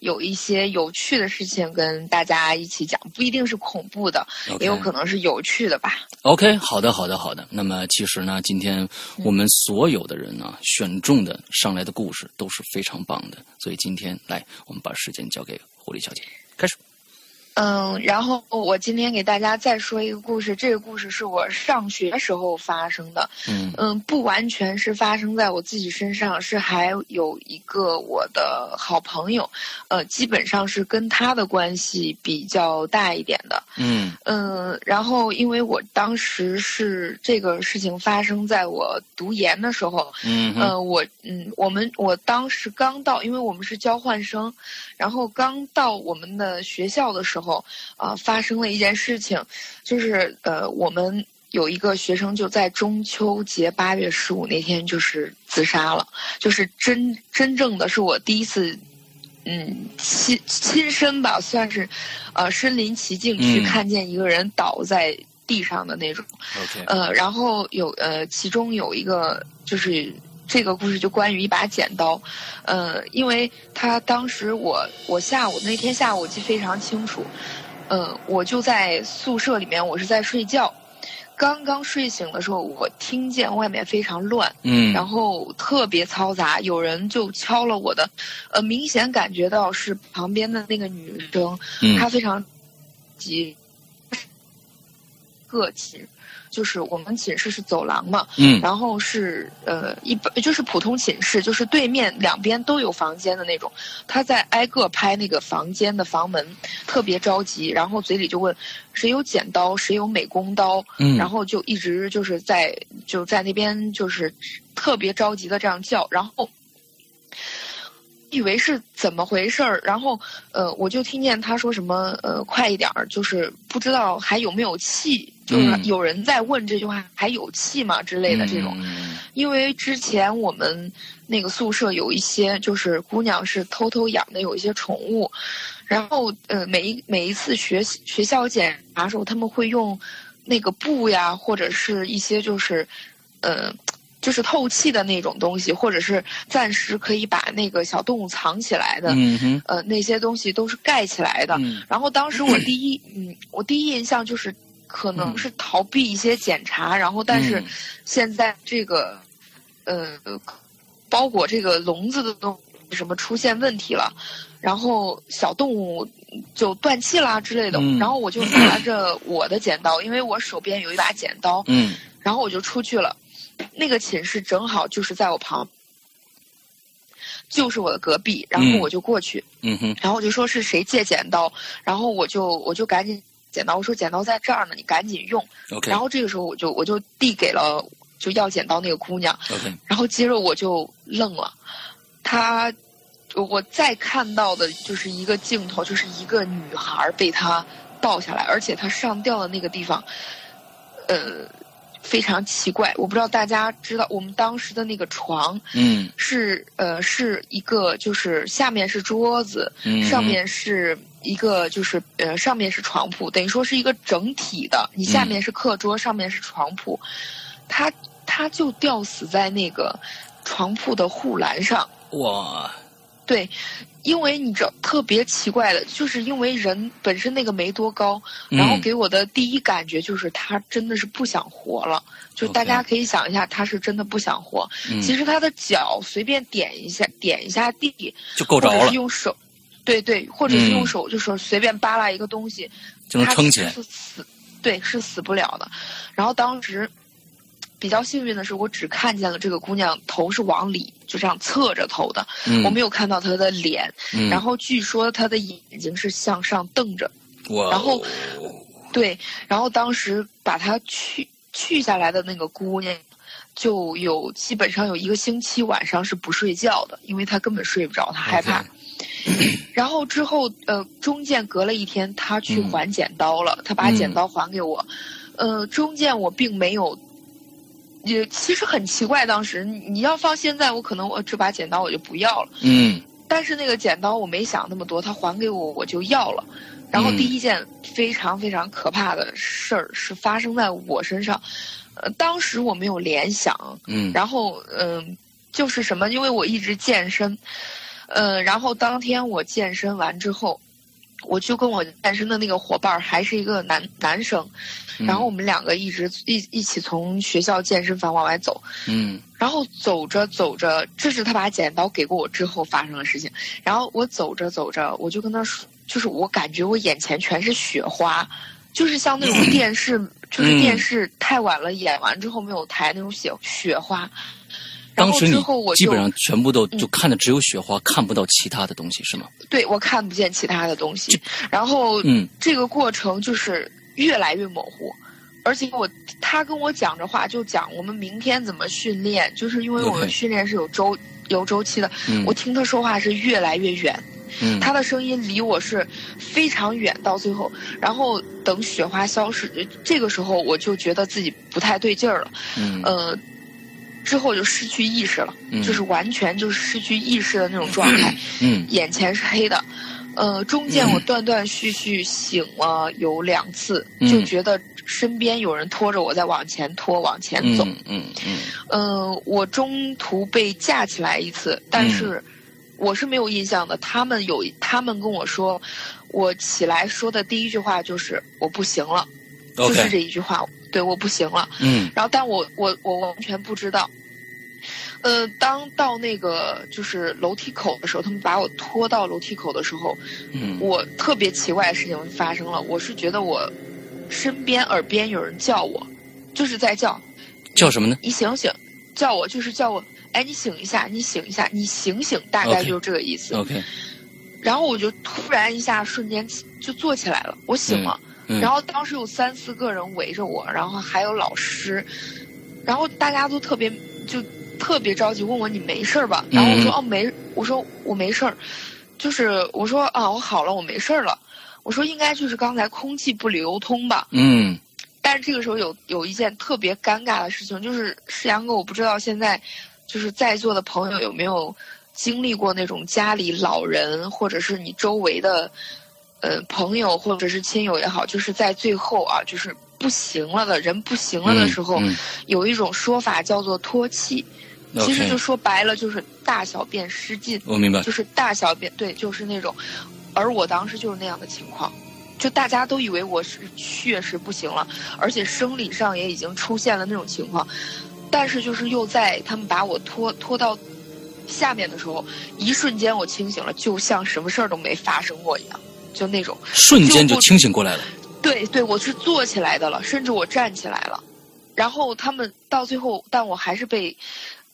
有一些有趣的事情跟大家一起讲，不一定是恐怖的，也有可能是有趣的吧。OK，好的，好的，好的。那么其实呢，今天我们所有的人呢选中的上来的故事都是非常棒的，所以今天来，我们把时间交给狐狸小姐，开始。嗯，然后我今天给大家再说一个故事。这个故事是我上学时候发生的。嗯嗯，不完全是发生在我自己身上，是还有一个我的好朋友，呃，基本上是跟他的关系比较大一点的。嗯嗯，然后因为我当时是这个事情发生在我读研的时候。嗯嗯，我嗯，我们我当时刚到，因为我们是交换生，然后刚到我们的学校的时候。后啊，发生了一件事情，就是呃，我们有一个学生就在中秋节八月十五那天就是自杀了，就是真真正的是我第一次，嗯，亲亲身吧，算是，呃，身临其境去看见一个人倒在地上的那种。呃，然后有呃，其中有一个就是。这个故事就关于一把剪刀，呃，因为他当时我我下午那天下午我记非常清楚，呃，我就在宿舍里面，我是在睡觉，刚刚睡醒的时候，我听见外面非常乱，嗯，然后特别嘈杂，有人就敲了我的，呃，明显感觉到是旁边的那个女生，她非常急，个体。就是我们寝室是走廊嘛，嗯，然后是呃一般就是普通寝室，就是对面两边都有房间的那种。他在挨个拍那个房间的房门，特别着急，然后嘴里就问谁有剪刀，谁有美工刀，嗯，然后就一直就是在就在那边就是特别着急的这样叫，然后以为是怎么回事儿，然后呃我就听见他说什么呃快一点儿，就是不知道还有没有气。就是有人在问这句话还有气吗之类的这种，因为之前我们那个宿舍有一些就是姑娘是偷偷养的有一些宠物，然后呃每一每一次学学校检查时候他们会用那个布呀或者是一些就是呃就是透气的那种东西，或者是暂时可以把那个小动物藏起来的，呃那些东西都是盖起来的。然后当时我第一嗯我第一印象就是。可能是逃避一些检查，然后但是现在这个呃包裹这个笼子的东什么出现问题了，然后小动物就断气啦之类的，然后我就拿着我的剪刀，因为我手边有一把剪刀，嗯，然后我就出去了，那个寝室正好就是在我旁，就是我的隔壁，然后我就过去，嗯哼，然后我就说是谁借剪刀，然后我就我就赶紧。剪刀，我说剪刀在这儿呢，你赶紧用。然后这个时候我就我就递给了就要剪刀那个姑娘。然后接着我就愣了，她，我再看到的就是一个镜头，就是一个女孩被她抱下来，而且她上吊的那个地方，呃，非常奇怪。我不知道大家知道，我们当时的那个床，嗯，是呃是一个就是下面是桌子，嗯，上面是。一个就是呃，上面是床铺，等于说是一个整体的。你下面是课桌，上面是床铺，他他就吊死在那个床铺的护栏上。哇！对，因为你知道特别奇怪的，就是因为人本身那个没多高，然后给我的第一感觉就是他真的是不想活了。就大家可以想一下，他是真的不想活。其实他的脚随便点一下，点一下地就够着了。用手。对对，或者是用手，就是随便扒拉一个东西，就能撑起来。是死，对，是死不了的。然后当时，比较幸运的是，我只看见了这个姑娘头是往里就这样侧着头的，我没有看到她的脸。然后据说她的眼睛是向上瞪着。然后，对，然后当时把她去去下来的那个姑娘，就有基本上有一个星期晚上是不睡觉的，因为她根本睡不着，她害怕。然后之后，呃，中间隔了一天，她去还剪刀了，她把剪刀还给我。呃，中间我并没有。也其实很奇怪，当时你要放现在，我可能我这把剪刀我就不要了。嗯。但是那个剪刀我没想那么多，他还给我我就要了。然后第一件非常非常可怕的事儿是发生在我身上，呃，当时我没有联想。嗯。然后嗯，就是什么？因为我一直健身，呃，然后当天我健身完之后。我就跟我健身的那个伙伴还是一个男男生，然后我们两个一直一一起从学校健身房往外走，嗯，然后走着走着，这是他把剪刀给过我之后发生的事情。然后我走着走着，我就跟他说，就是我感觉我眼前全是雪花，就是像那种电视，就是电视太晚了演完之后没有台那种雪雪花。当时你基本上全部都就看的只有雪花，看不到其他的东西，是吗？对，我看不见其他的东西。然后，嗯，这个过程就是越来越模糊，而且我他跟我讲着话，就讲我们明天怎么训练，就是因为我们训练是有周有周期的。我听他说话是越来越远，他的声音离我是非常远，到最后，然后等雪花消失，这个时候我就觉得自己不太对劲儿了。嗯，呃。之后就失去意识了，就是完全就是失去意识的那种状态，眼前是黑的，呃，中间我断断续续醒了有两次，就觉得身边有人拖着我在往前拖往前走，嗯嗯，呃，我中途被架起来一次，但是我是没有印象的。他们有，他们跟我说，我起来说的第一句话就是我不行了，就是这一句话。对，我不行了。嗯，然后，但我我我完全不知道。呃，当到那个就是楼梯口的时候，他们把我拖到楼梯口的时候，嗯，我特别奇怪的事情发生了。我是觉得我身边耳边有人叫我，就是在叫，叫什么呢？你醒醒，叫我就是叫我，哎，你醒一下，你醒一下，你醒醒，大概就是这个意思。OK。然后我就突然一下瞬间就坐起来了，我醒了。然后当时有三四个人围着我，然后还有老师，然后大家都特别就特别着急，问我你没事吧？然后我说哦没，我说我没事儿，就是我说啊我好了，我没事儿了。我说应该就是刚才空气不流通吧。嗯。但是这个时候有有一件特别尴尬的事情，就是世阳哥，我不知道现在就是在座的朋友有没有经历过那种家里老人或者是你周围的。呃，朋友或者是亲友也好，就是在最后啊，就是不行了的人不行了的时候，有一种说法叫做脱气，其实就说白了就是大小便失禁。我明白，就是大小便对，就是那种，而我当时就是那样的情况，就大家都以为我是确实不行了，而且生理上也已经出现了那种情况，但是就是又在他们把我拖拖到下面的时候，一瞬间我清醒了，就像什么事儿都没发生过一样。就那种瞬间就清醒过来了，对对，我是坐起来的了，甚至我站起来了，然后他们到最后，但我还是被，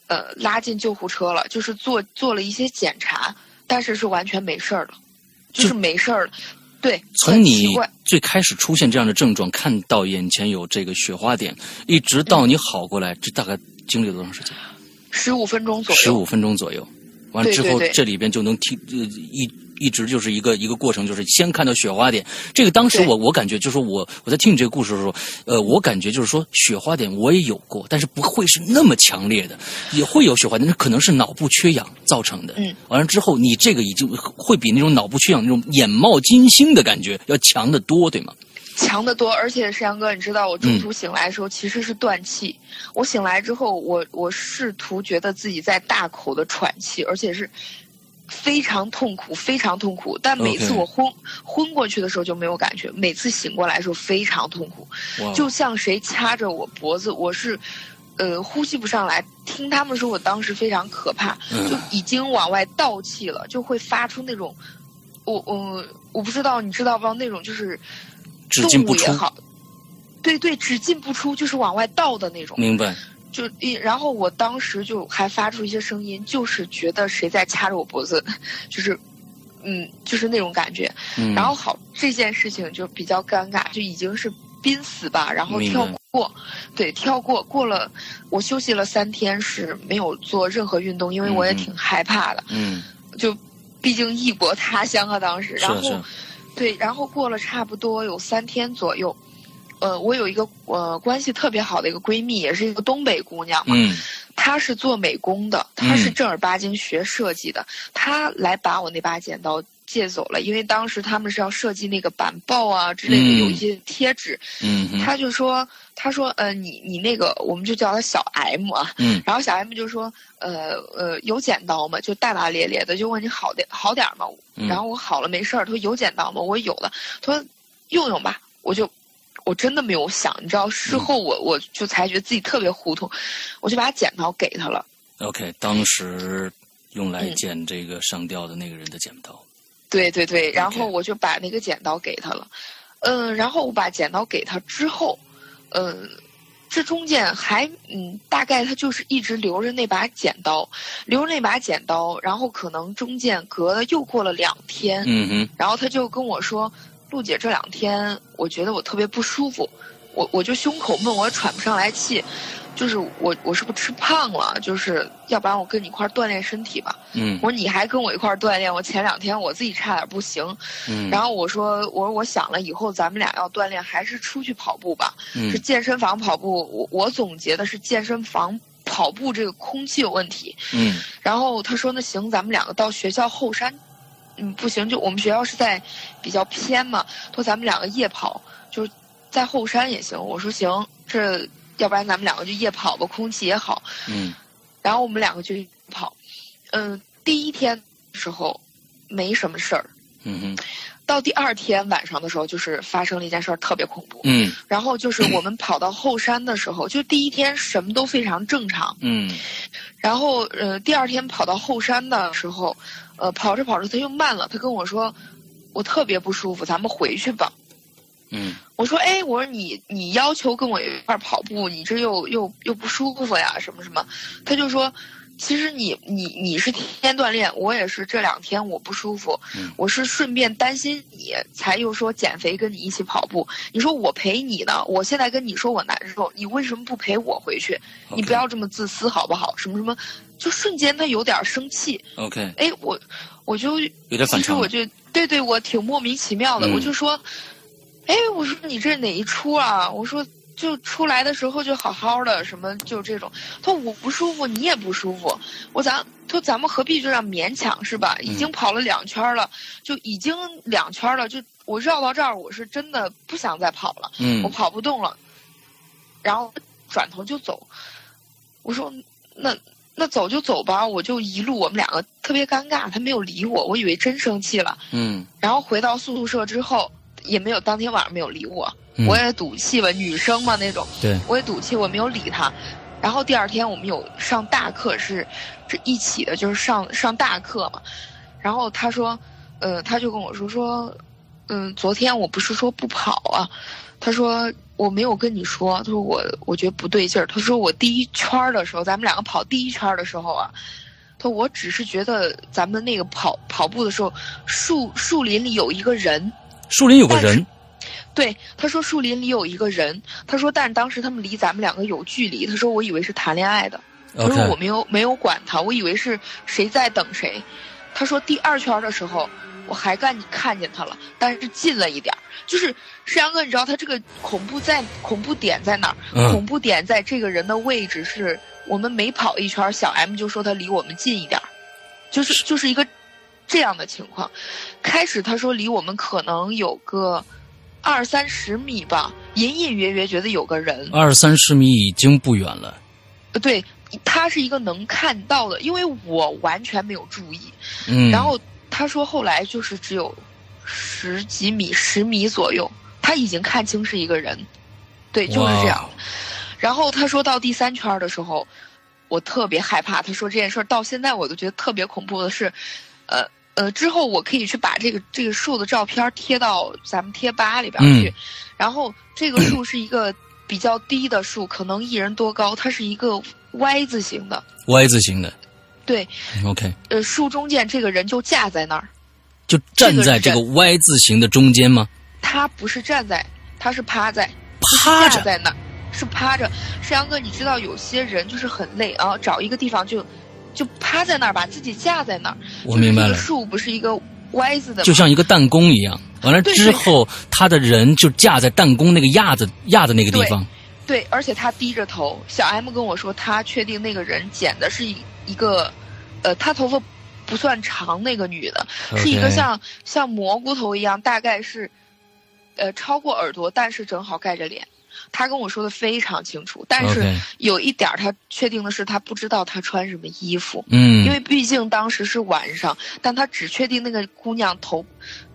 呃，拉进救护车了，就是做做了一些检查，但是是完全没事儿了，就是没事儿了，对。从你最开始出现这样的症状，看到眼前有这个雪花点，一直到你好过来，这大概经历了多长时间？十五分钟左右。十五分钟左右，完了之后这里边就能听呃一。一直就是一个一个过程，就是先看到雪花点。这个当时我我感觉就是说我我在听你这个故事的时候，呃，我感觉就是说雪花点我也有过，但是不会是那么强烈的，也会有雪花点，那可能是脑部缺氧造成的。嗯，完了之后，你这个已经会比那种脑部缺氧那种眼冒金星的感觉要强得多，对吗？强得多，而且石阳哥，你知道我中途醒来的时候其实是断气。我醒来之后，我我试图觉得自己在大口的喘气，而且是。非常痛苦，非常痛苦。但每次我昏昏过去的时候就没有感觉，每次醒过来的时候非常痛苦，就像谁掐着我脖子，我是，呃，呼吸不上来。听他们说，我当时非常可怕，就已经往外倒气了，就会发出那种，我我我不知道，你知道不知道那种就是动物也好，对对，只进不出，就是往外倒的那种。明白。就一，然后我当时就还发出一些声音，就是觉得谁在掐着我脖子，就是，嗯，就是那种感觉。然后好，这件事情就比较尴尬，就已经是濒死吧，然后跳过，对，跳过过了。我休息了三天是没有做任何运动，因为我也挺害怕的。嗯，就毕竟异国他乡啊，当时，然后，对，然后过了差不多有三天左右。呃，我有一个呃关系特别好的一个闺蜜，也是一个东北姑娘嘛，她是做美工的，她是正儿八经学设计的，她来把我那把剪刀借走了，因为当时他们是要设计那个板报啊之类的，有一些贴纸，嗯，她就说，她说，呃，你你那个，我们就叫她小 M 啊，嗯，然后小 M 就说，呃呃，有剪刀吗？就大大咧咧的就问你好点好点吗？然后我好了没事儿，她说有剪刀吗？我有了，她说用用吧，我就。我真的没有想，你知道，事后我我就才觉得自己特别糊涂，我就把剪刀给他了。OK，当时用来剪这个上吊的那个人的剪刀。对对对，然后我就把那个剪刀给他了。嗯，然后我把剪刀给他之后，嗯，这中间还嗯，大概他就是一直留着那把剪刀，留着那把剪刀，然后可能中间隔了又过了两天，嗯哼，然后他就跟我说。陆姐这两天，我觉得我特别不舒服，我我就胸口闷，我喘不上来气，就是我我是不是吃胖了？就是要不然我跟你一块锻炼身体吧。嗯。我说你还跟我一块锻炼，我前两天我自己差点不行。嗯。然后我说我说我想了以后咱们俩要锻炼，还是出去跑步吧。嗯。是健身房跑步，我我总结的是健身房跑步这个空气有问题。嗯。然后他说那行，咱们两个到学校后山。嗯，不行，就我们学校是在比较偏嘛，说咱们两个夜跑，就是在后山也行。我说行，这要不然咱们两个就夜跑吧，空气也好。嗯。然后我们两个就跑，嗯，第一天时候没什么事儿。嗯哼。到第二天晚上的时候，就是发生了一件事儿，特别恐怖。嗯。然后就是我们跑到后山的时候，就第一天什么都非常正常。嗯。然后呃，第二天跑到后山的时候。呃，跑着跑着他又慢了，他跟我说，我特别不舒服，咱们回去吧。嗯，我说，哎，我说你你要求跟我一块跑步，你这又又又不舒服呀，什么什么？他就说，其实你你你是天天锻炼，我也是这两天我不舒服，我是顺便担心你才又说减肥跟你一起跑步。你说我陪你呢，我现在跟你说我难受，你为什么不陪我回去？你不要这么自私好不好？什么什么？就瞬间他有点生气。OK，哎，我我就有点反常。我就对对，我挺莫名其妙的。我就说，哎，我说你这哪一出啊？我说就出来的时候就好好的，什么就这种。他说我不舒服，你也不舒服。我咱他说咱们何必就这样勉强是吧？已经跑了两圈了，就已经两圈了，就我绕到这儿，我是真的不想再跑了。嗯，我跑不动了，然后转头就走。我说那。那走就走吧，我就一路我们两个特别尴尬，他没有理我，我以为真生气了。嗯。然后回到宿舍之后，也没有当天晚上没有理我，我也赌气吧，女生嘛那种。对。我也赌气，我没有理他。然后第二天我们有上大课，是这一起的，就是上上大课嘛。然后他说，呃，他就跟我说说，嗯，昨天我不是说不跑啊，他说。我没有跟你说，他说我我觉得不对劲儿。他说我第一圈的时候，咱们两个跑第一圈的时候啊，他说我只是觉得咱们那个跑跑步的时候，树树林里有一个人，树林有个人，对，他说树林里有一个人，他说但是当时他们离咱们两个有距离，他说我以为是谈恋爱的，他说我没有没有管他，我以为是谁在等谁。他说第二圈的时候。我还看看见他了，但是近了一点儿。就是石阳哥，你知道他这个恐怖在恐怖点在哪儿？恐怖点在这个人的位置是我们每跑一圈，小 M 就说他离我们近一点儿，就是就是一个这样的情况。开始他说离我们可能有个二三十米吧，隐隐约约觉得有个人。二三十米已经不远了。呃，对，他是一个能看到的，因为我完全没有注意。嗯，然后。他说后来就是只有十几米、十米左右，他已经看清是一个人，对，就是这样。然后他说到第三圈的时候，我特别害怕。他说这件事儿到现在我都觉得特别恐怖的是，呃呃，之后我可以去把这个这个树的照片贴到咱们贴吧里边去。然后这个树是一个比较低的树，可能一人多高，它是一个 Y 字形的。Y 字形的。对。OK。呃，树中间这个人就架在那儿，就站在这个 Y 字形的中间吗？他不是站在，他是趴在，趴着在那儿，是趴着。山羊哥，你知道有些人就是很累啊，找一个地方就就趴在那儿，把自己架在那儿。我明白了。树不是一个歪字的，就像一个弹弓一样。完了之后，他的人就架在弹弓那个压子压的那个地方。对，而且他低着头。小 M 跟我说，他确定那个人剪的是一一个，呃，他头发不算长，那个女的是一个像像蘑菇头一样，大概是，呃，超过耳朵，但是正好盖着脸。他跟我说的非常清楚，但是有一点他确定的是，他不知道他穿什么衣服。嗯，因为毕竟当时是晚上，但他只确定那个姑娘头，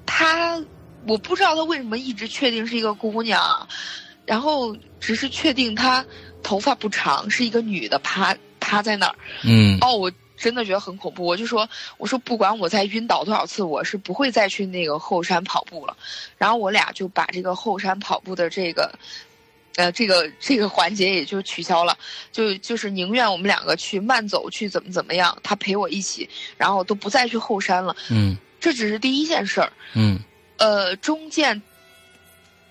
他。我不知道他为什么一直确定是一个姑娘，然后只是确定她头发不长，是一个女的趴趴在那儿。嗯。哦，我真的觉得很恐怖。我就说，我说不管我再晕倒多少次，我是不会再去那个后山跑步了。然后我俩就把这个后山跑步的这个，呃，这个这个环节也就取消了，就就是宁愿我们两个去慢走，去怎么怎么样，他陪我一起，然后都不再去后山了。嗯。这只是第一件事儿。嗯。呃，中间，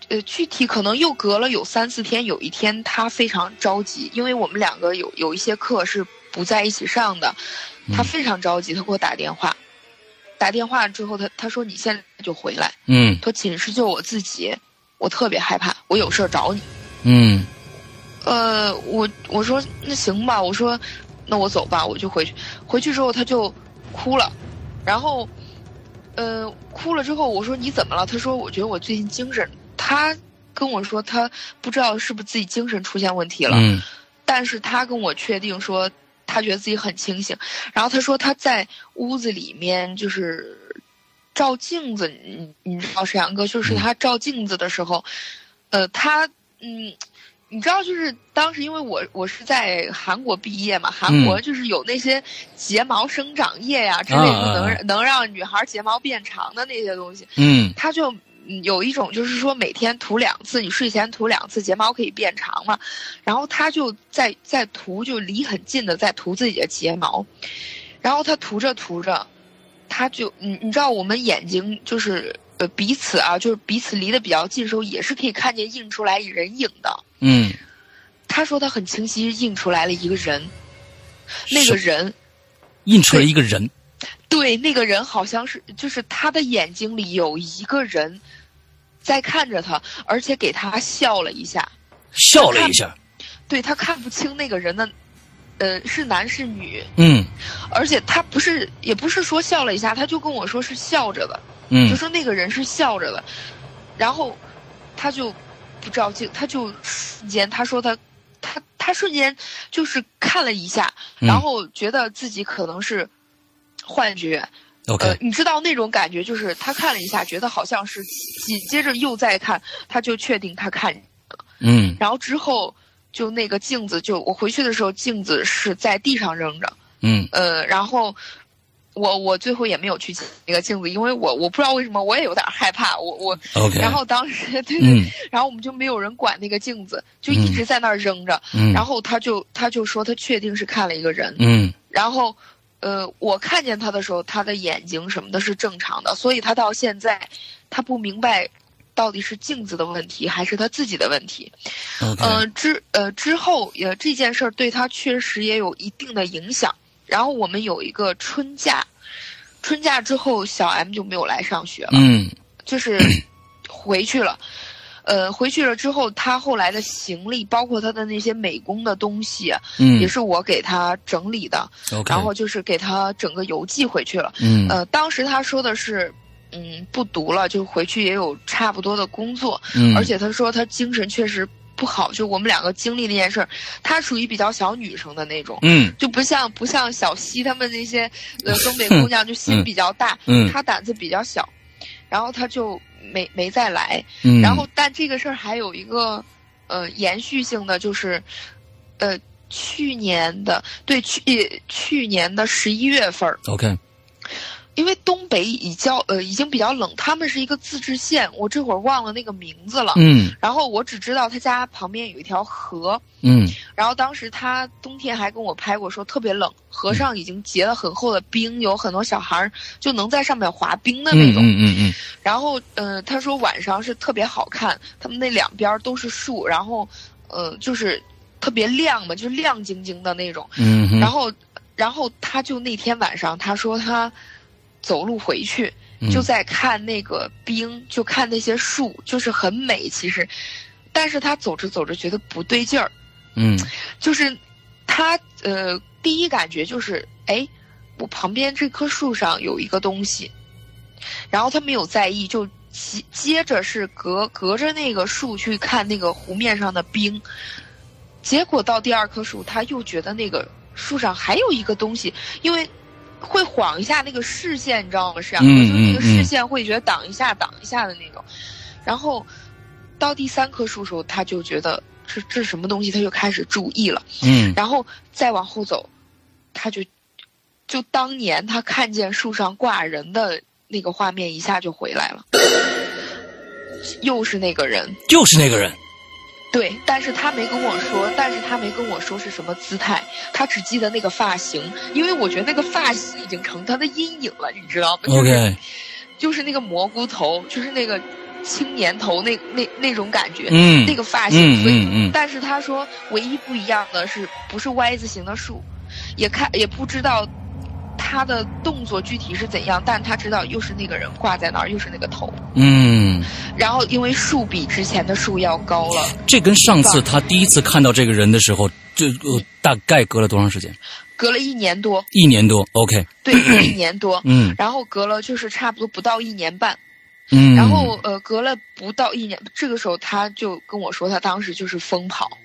呃，具体可能又隔了有三四天。有一天，他非常着急，因为我们两个有有一些课是不在一起上的，他非常着急，他给我打电话，打电话之后，他他说：“你现在就回来。”嗯，他寝室就我自己，我特别害怕，我有事儿找你。嗯，呃，我我说那行吧，我说那我走吧，我就回去。回去之后他就哭了，然后。呃，哭了之后，我说你怎么了？他说我觉得我最近精神。他跟我说他不知道是不是自己精神出现问题了。嗯。但是他跟我确定说他觉得自己很清醒。然后他说他在屋子里面就是照镜子，你你知道沈阳哥就是他照镜子的时候，呃，他嗯。你知道，就是当时因为我我是在韩国毕业嘛，韩国就是有那些睫毛生长液呀之类的，能能让女孩睫毛变长的那些东西。嗯，他就有一种就是说每天涂两次，你睡前涂两次，睫毛可以变长嘛。然后他就在在涂，就离很近的在涂自己的睫毛。然后他涂着涂着，他就你你知道，我们眼睛就是呃彼此啊，就是彼此离得比较近的时候，也是可以看见映出来人影的。嗯，他说他很清晰印出来了一个人，那个人印出来一个人，对，那个人好像是就是他的眼睛里有一个人在看着他，而且给他笑了一下，笑了一下，对他看不清那个人的，呃，是男是女，嗯，而且他不是也不是说笑了一下，他就跟我说是笑着的，嗯，就说那个人是笑着的，然后他就。不照镜，他就瞬间他说他，他他瞬间就是看了一下，然后觉得自己可能是幻觉。OK，你知道那种感觉，就是他看了一下，觉得好像是，紧接着又再看，他就确定他看。嗯。然后之后就那个镜子，就我回去的时候，镜子是在地上扔着。嗯。呃，然后。我我最后也没有去捡那个镜子，因为我我不知道为什么我也有点害怕，我我，然后当时对对，然后我们就没有人管那个镜子，就一直在那儿扔着，然后他就他就说他确定是看了一个人，嗯，然后，呃，我看见他的时候，他的眼睛什么的是正常的，所以他到现在，他不明白到底是镜子的问题还是他自己的问题，呃之呃之后也这件事儿对他确实也有一定的影响。然后我们有一个春假，春假之后小 M 就没有来上学了，嗯，就是回去了，呃，回去了之后，他后来的行李，包括他的那些美工的东西，嗯，也是我给他整理的然后就是给他整个邮寄回去了，嗯，呃，当时他说的是，嗯，不读了，就回去也有差不多的工作，嗯，而且他说他精神确实。不好，就我们两个经历那件事儿，她属于比较小女生的那种，嗯，就不像不像小西他们那些呃东北姑娘，就心比较大，嗯，她胆子比较小，然后她就没没再来，嗯，然后但这个事儿还有一个呃延续性的，就是呃去年的对去去年的十一月份，OK，因为东北已较呃已经比较冷，他们是一个自治县，我这会儿忘了那个名字了。嗯。然后我只知道他家旁边有一条河。嗯。然后当时他冬天还跟我拍过，说特别冷，河上已经结了很厚的冰，有很多小孩儿就能在上面滑冰的那种。嗯嗯嗯。然后呃，他说晚上是特别好看，他们那两边都是树，然后呃就是特别亮嘛，就是亮晶晶的那种。嗯。然后。然后他就那天晚上，他说他走路回去，就在看那个冰，就看那些树，就是很美。其实，但是他走着走着觉得不对劲儿，嗯，就是他呃第一感觉就是，哎，我旁边这棵树上有一个东西，然后他没有在意，就接接着是隔隔着那个树去看那个湖面上的冰，结果到第二棵树，他又觉得那个。树上还有一个东西，因为会晃一下那个视线，你知道吗？是啊，就是那个视线会觉得挡一下、挡一下的那种。然后到第三棵树时候，他就觉得这这什么东西，他就开始注意了。嗯，然后再往后走，他就就当年他看见树上挂人的那个画面，一下就回来了，又是那个人，又是那个人。对，但是他没跟我说，但是他没跟我说是什么姿态，他只记得那个发型，因为我觉得那个发型已经成他的阴影了，你知道吗就是就是那个蘑菇头，就是那个青年头，那那那种感觉，嗯，那个发型，所以，但是他说唯一不一样的是，不是 Y 字形的树，也看也不知道。他的动作具体是怎样？但他知道又是那个人挂在那儿，又是那个头。嗯。然后因为树比之前的树要高了。这跟上次他第一次看到这个人的时候，这呃大概隔了多长时间？隔了一年多。一年多，OK。对，一年多。嗯。然后隔了就是差不多不到一年半。嗯。然后呃，隔了不到一年，这个时候他就跟我说，他当时就是疯跑。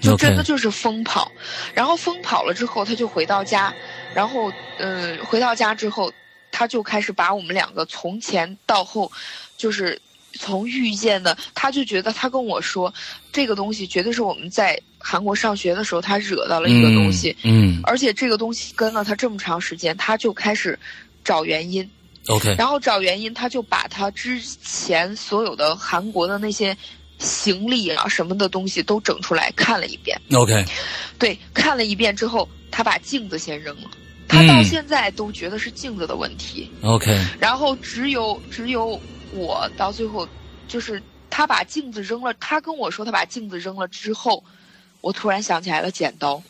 就真的就是疯跑，然后疯跑了之后，他就回到家，然后嗯，回到家之后，他就开始把我们两个从前到后，就是从遇见的，他就觉得他跟我说，这个东西绝对是我们在韩国上学的时候他惹到了一个东西，嗯，而且这个东西跟了他这么长时间，他就开始找原因，OK，然后找原因，他就把他之前所有的韩国的那些。行李啊，什么的东西都整出来看了一遍。OK，对，看了一遍之后，他把镜子先扔了。他到现在都觉得是镜子的问题。OK，然后只有只有我到最后，就是他把镜子扔了。他跟我说他把镜子扔了之后，我突然想起来了剪刀，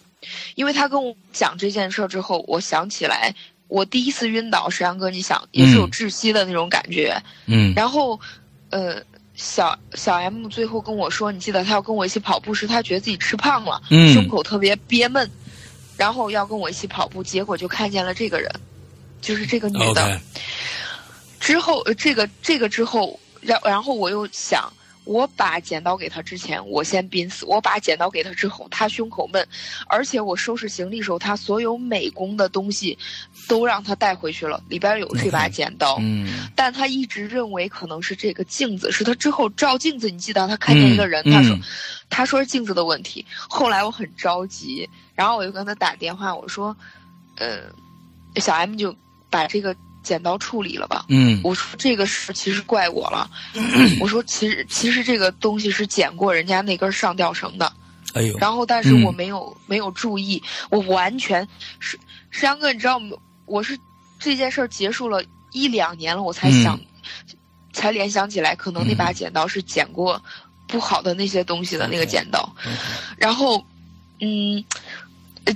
因为他跟我讲这件事之后，我想起来我第一次晕倒，石阳哥，你想也是有窒息的那种感觉。嗯，然后呃。小小 M 最后跟我说：“你记得他要跟我一起跑步时，他觉得自己吃胖了，胸口特别憋闷，然后要跟我一起跑步，结果就看见了这个人，就是这个女的。之后，这个这个之后，然然后我又想。”我把剪刀给他之前，我先濒死；我把剪刀给他之后，他胸口闷，而且我收拾行李时候，他所有美工的东西都让他带回去了，里边有这把剪刀。嗯，但他一直认为可能是这个镜子，是他之后照镜子，你记得他看见一个人，他说，他说是镜子的问题。后来我很着急，然后我就跟他打电话，我说，呃，小 M 就把这个。剪刀处理了吧？嗯，我说这个事其实怪我了。我说其实其实这个东西是剪过人家那根上吊绳的。哎呦！然后但是我没有没有注意，我完全是石阳哥，你知道吗？我是这件事儿结束了一两年了，我才想，才联想起来，可能那把剪刀是剪过不好的那些东西的那个剪刀。然后，嗯，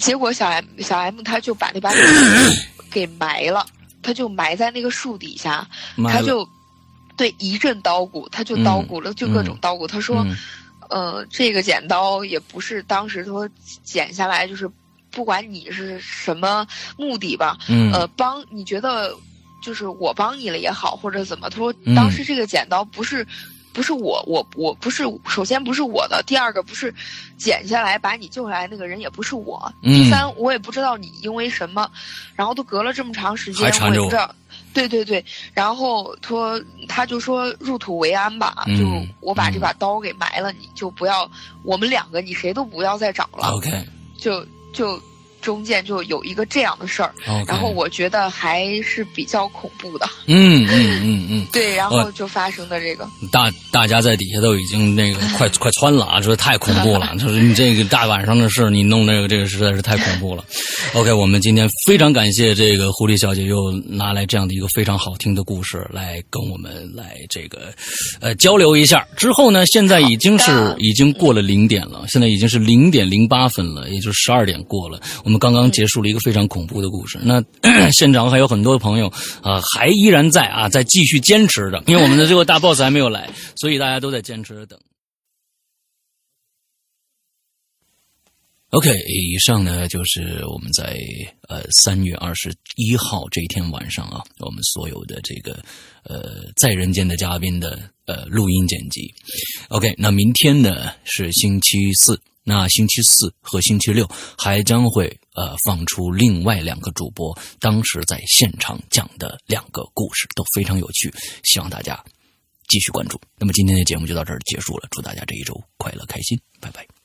结果小 M 小 M 他就把那把剪刀 给埋了。他就埋在那个树底下，他就对一阵捣鼓，他就捣鼓了，就各种捣鼓。他说：“呃，这个剪刀也不是当时说剪下来，就是不管你是什么目的吧，呃，帮你觉得就是我帮你了也好，或者怎么。他说当时这个剪刀不是。”不是我，我我不是，首先不是我的，第二个不是剪下来把你救下来那个人也不是我，第三我也不知道你因为什么，然后都隔了这么长时间，我也不知道，对对对，然后说他就说入土为安吧，就我把这把刀给埋了，你就不要我们两个，你谁都不要再找了，OK，就就中间就有一个这样的事儿，然后我觉得还是比较恐怖的。嗯嗯嗯嗯，对，然后就发生的这个，大大家在底下都已经那个快 快窜了啊，说太恐怖了，就是你这个大晚上的事，你弄那个这个实在是太恐怖了。OK，我们今天非常感谢这个狐狸小姐又拿来这样的一个非常好听的故事来跟我们来这个呃交流一下。之后呢，现在已经是已经过了零点了，现在已经是零点零八分了，也就十二点过了。我们刚刚结束了一个非常恐怖的故事，那 现场还有很多朋友啊，还依然在啊，在继续坚持着，因为我们的这个大 boss 还没有来，所以大家都在坚持着等。OK，以上呢就是我们在呃三月二十一号这一天晚上啊，我们所有的这个呃在人间的嘉宾的呃录音剪辑。OK，那明天呢是星期四。那星期四和星期六还将会呃放出另外两个主播当时在现场讲的两个故事，都非常有趣，希望大家继续关注。那么今天的节目就到这儿结束了，祝大家这一周快乐开心，拜拜。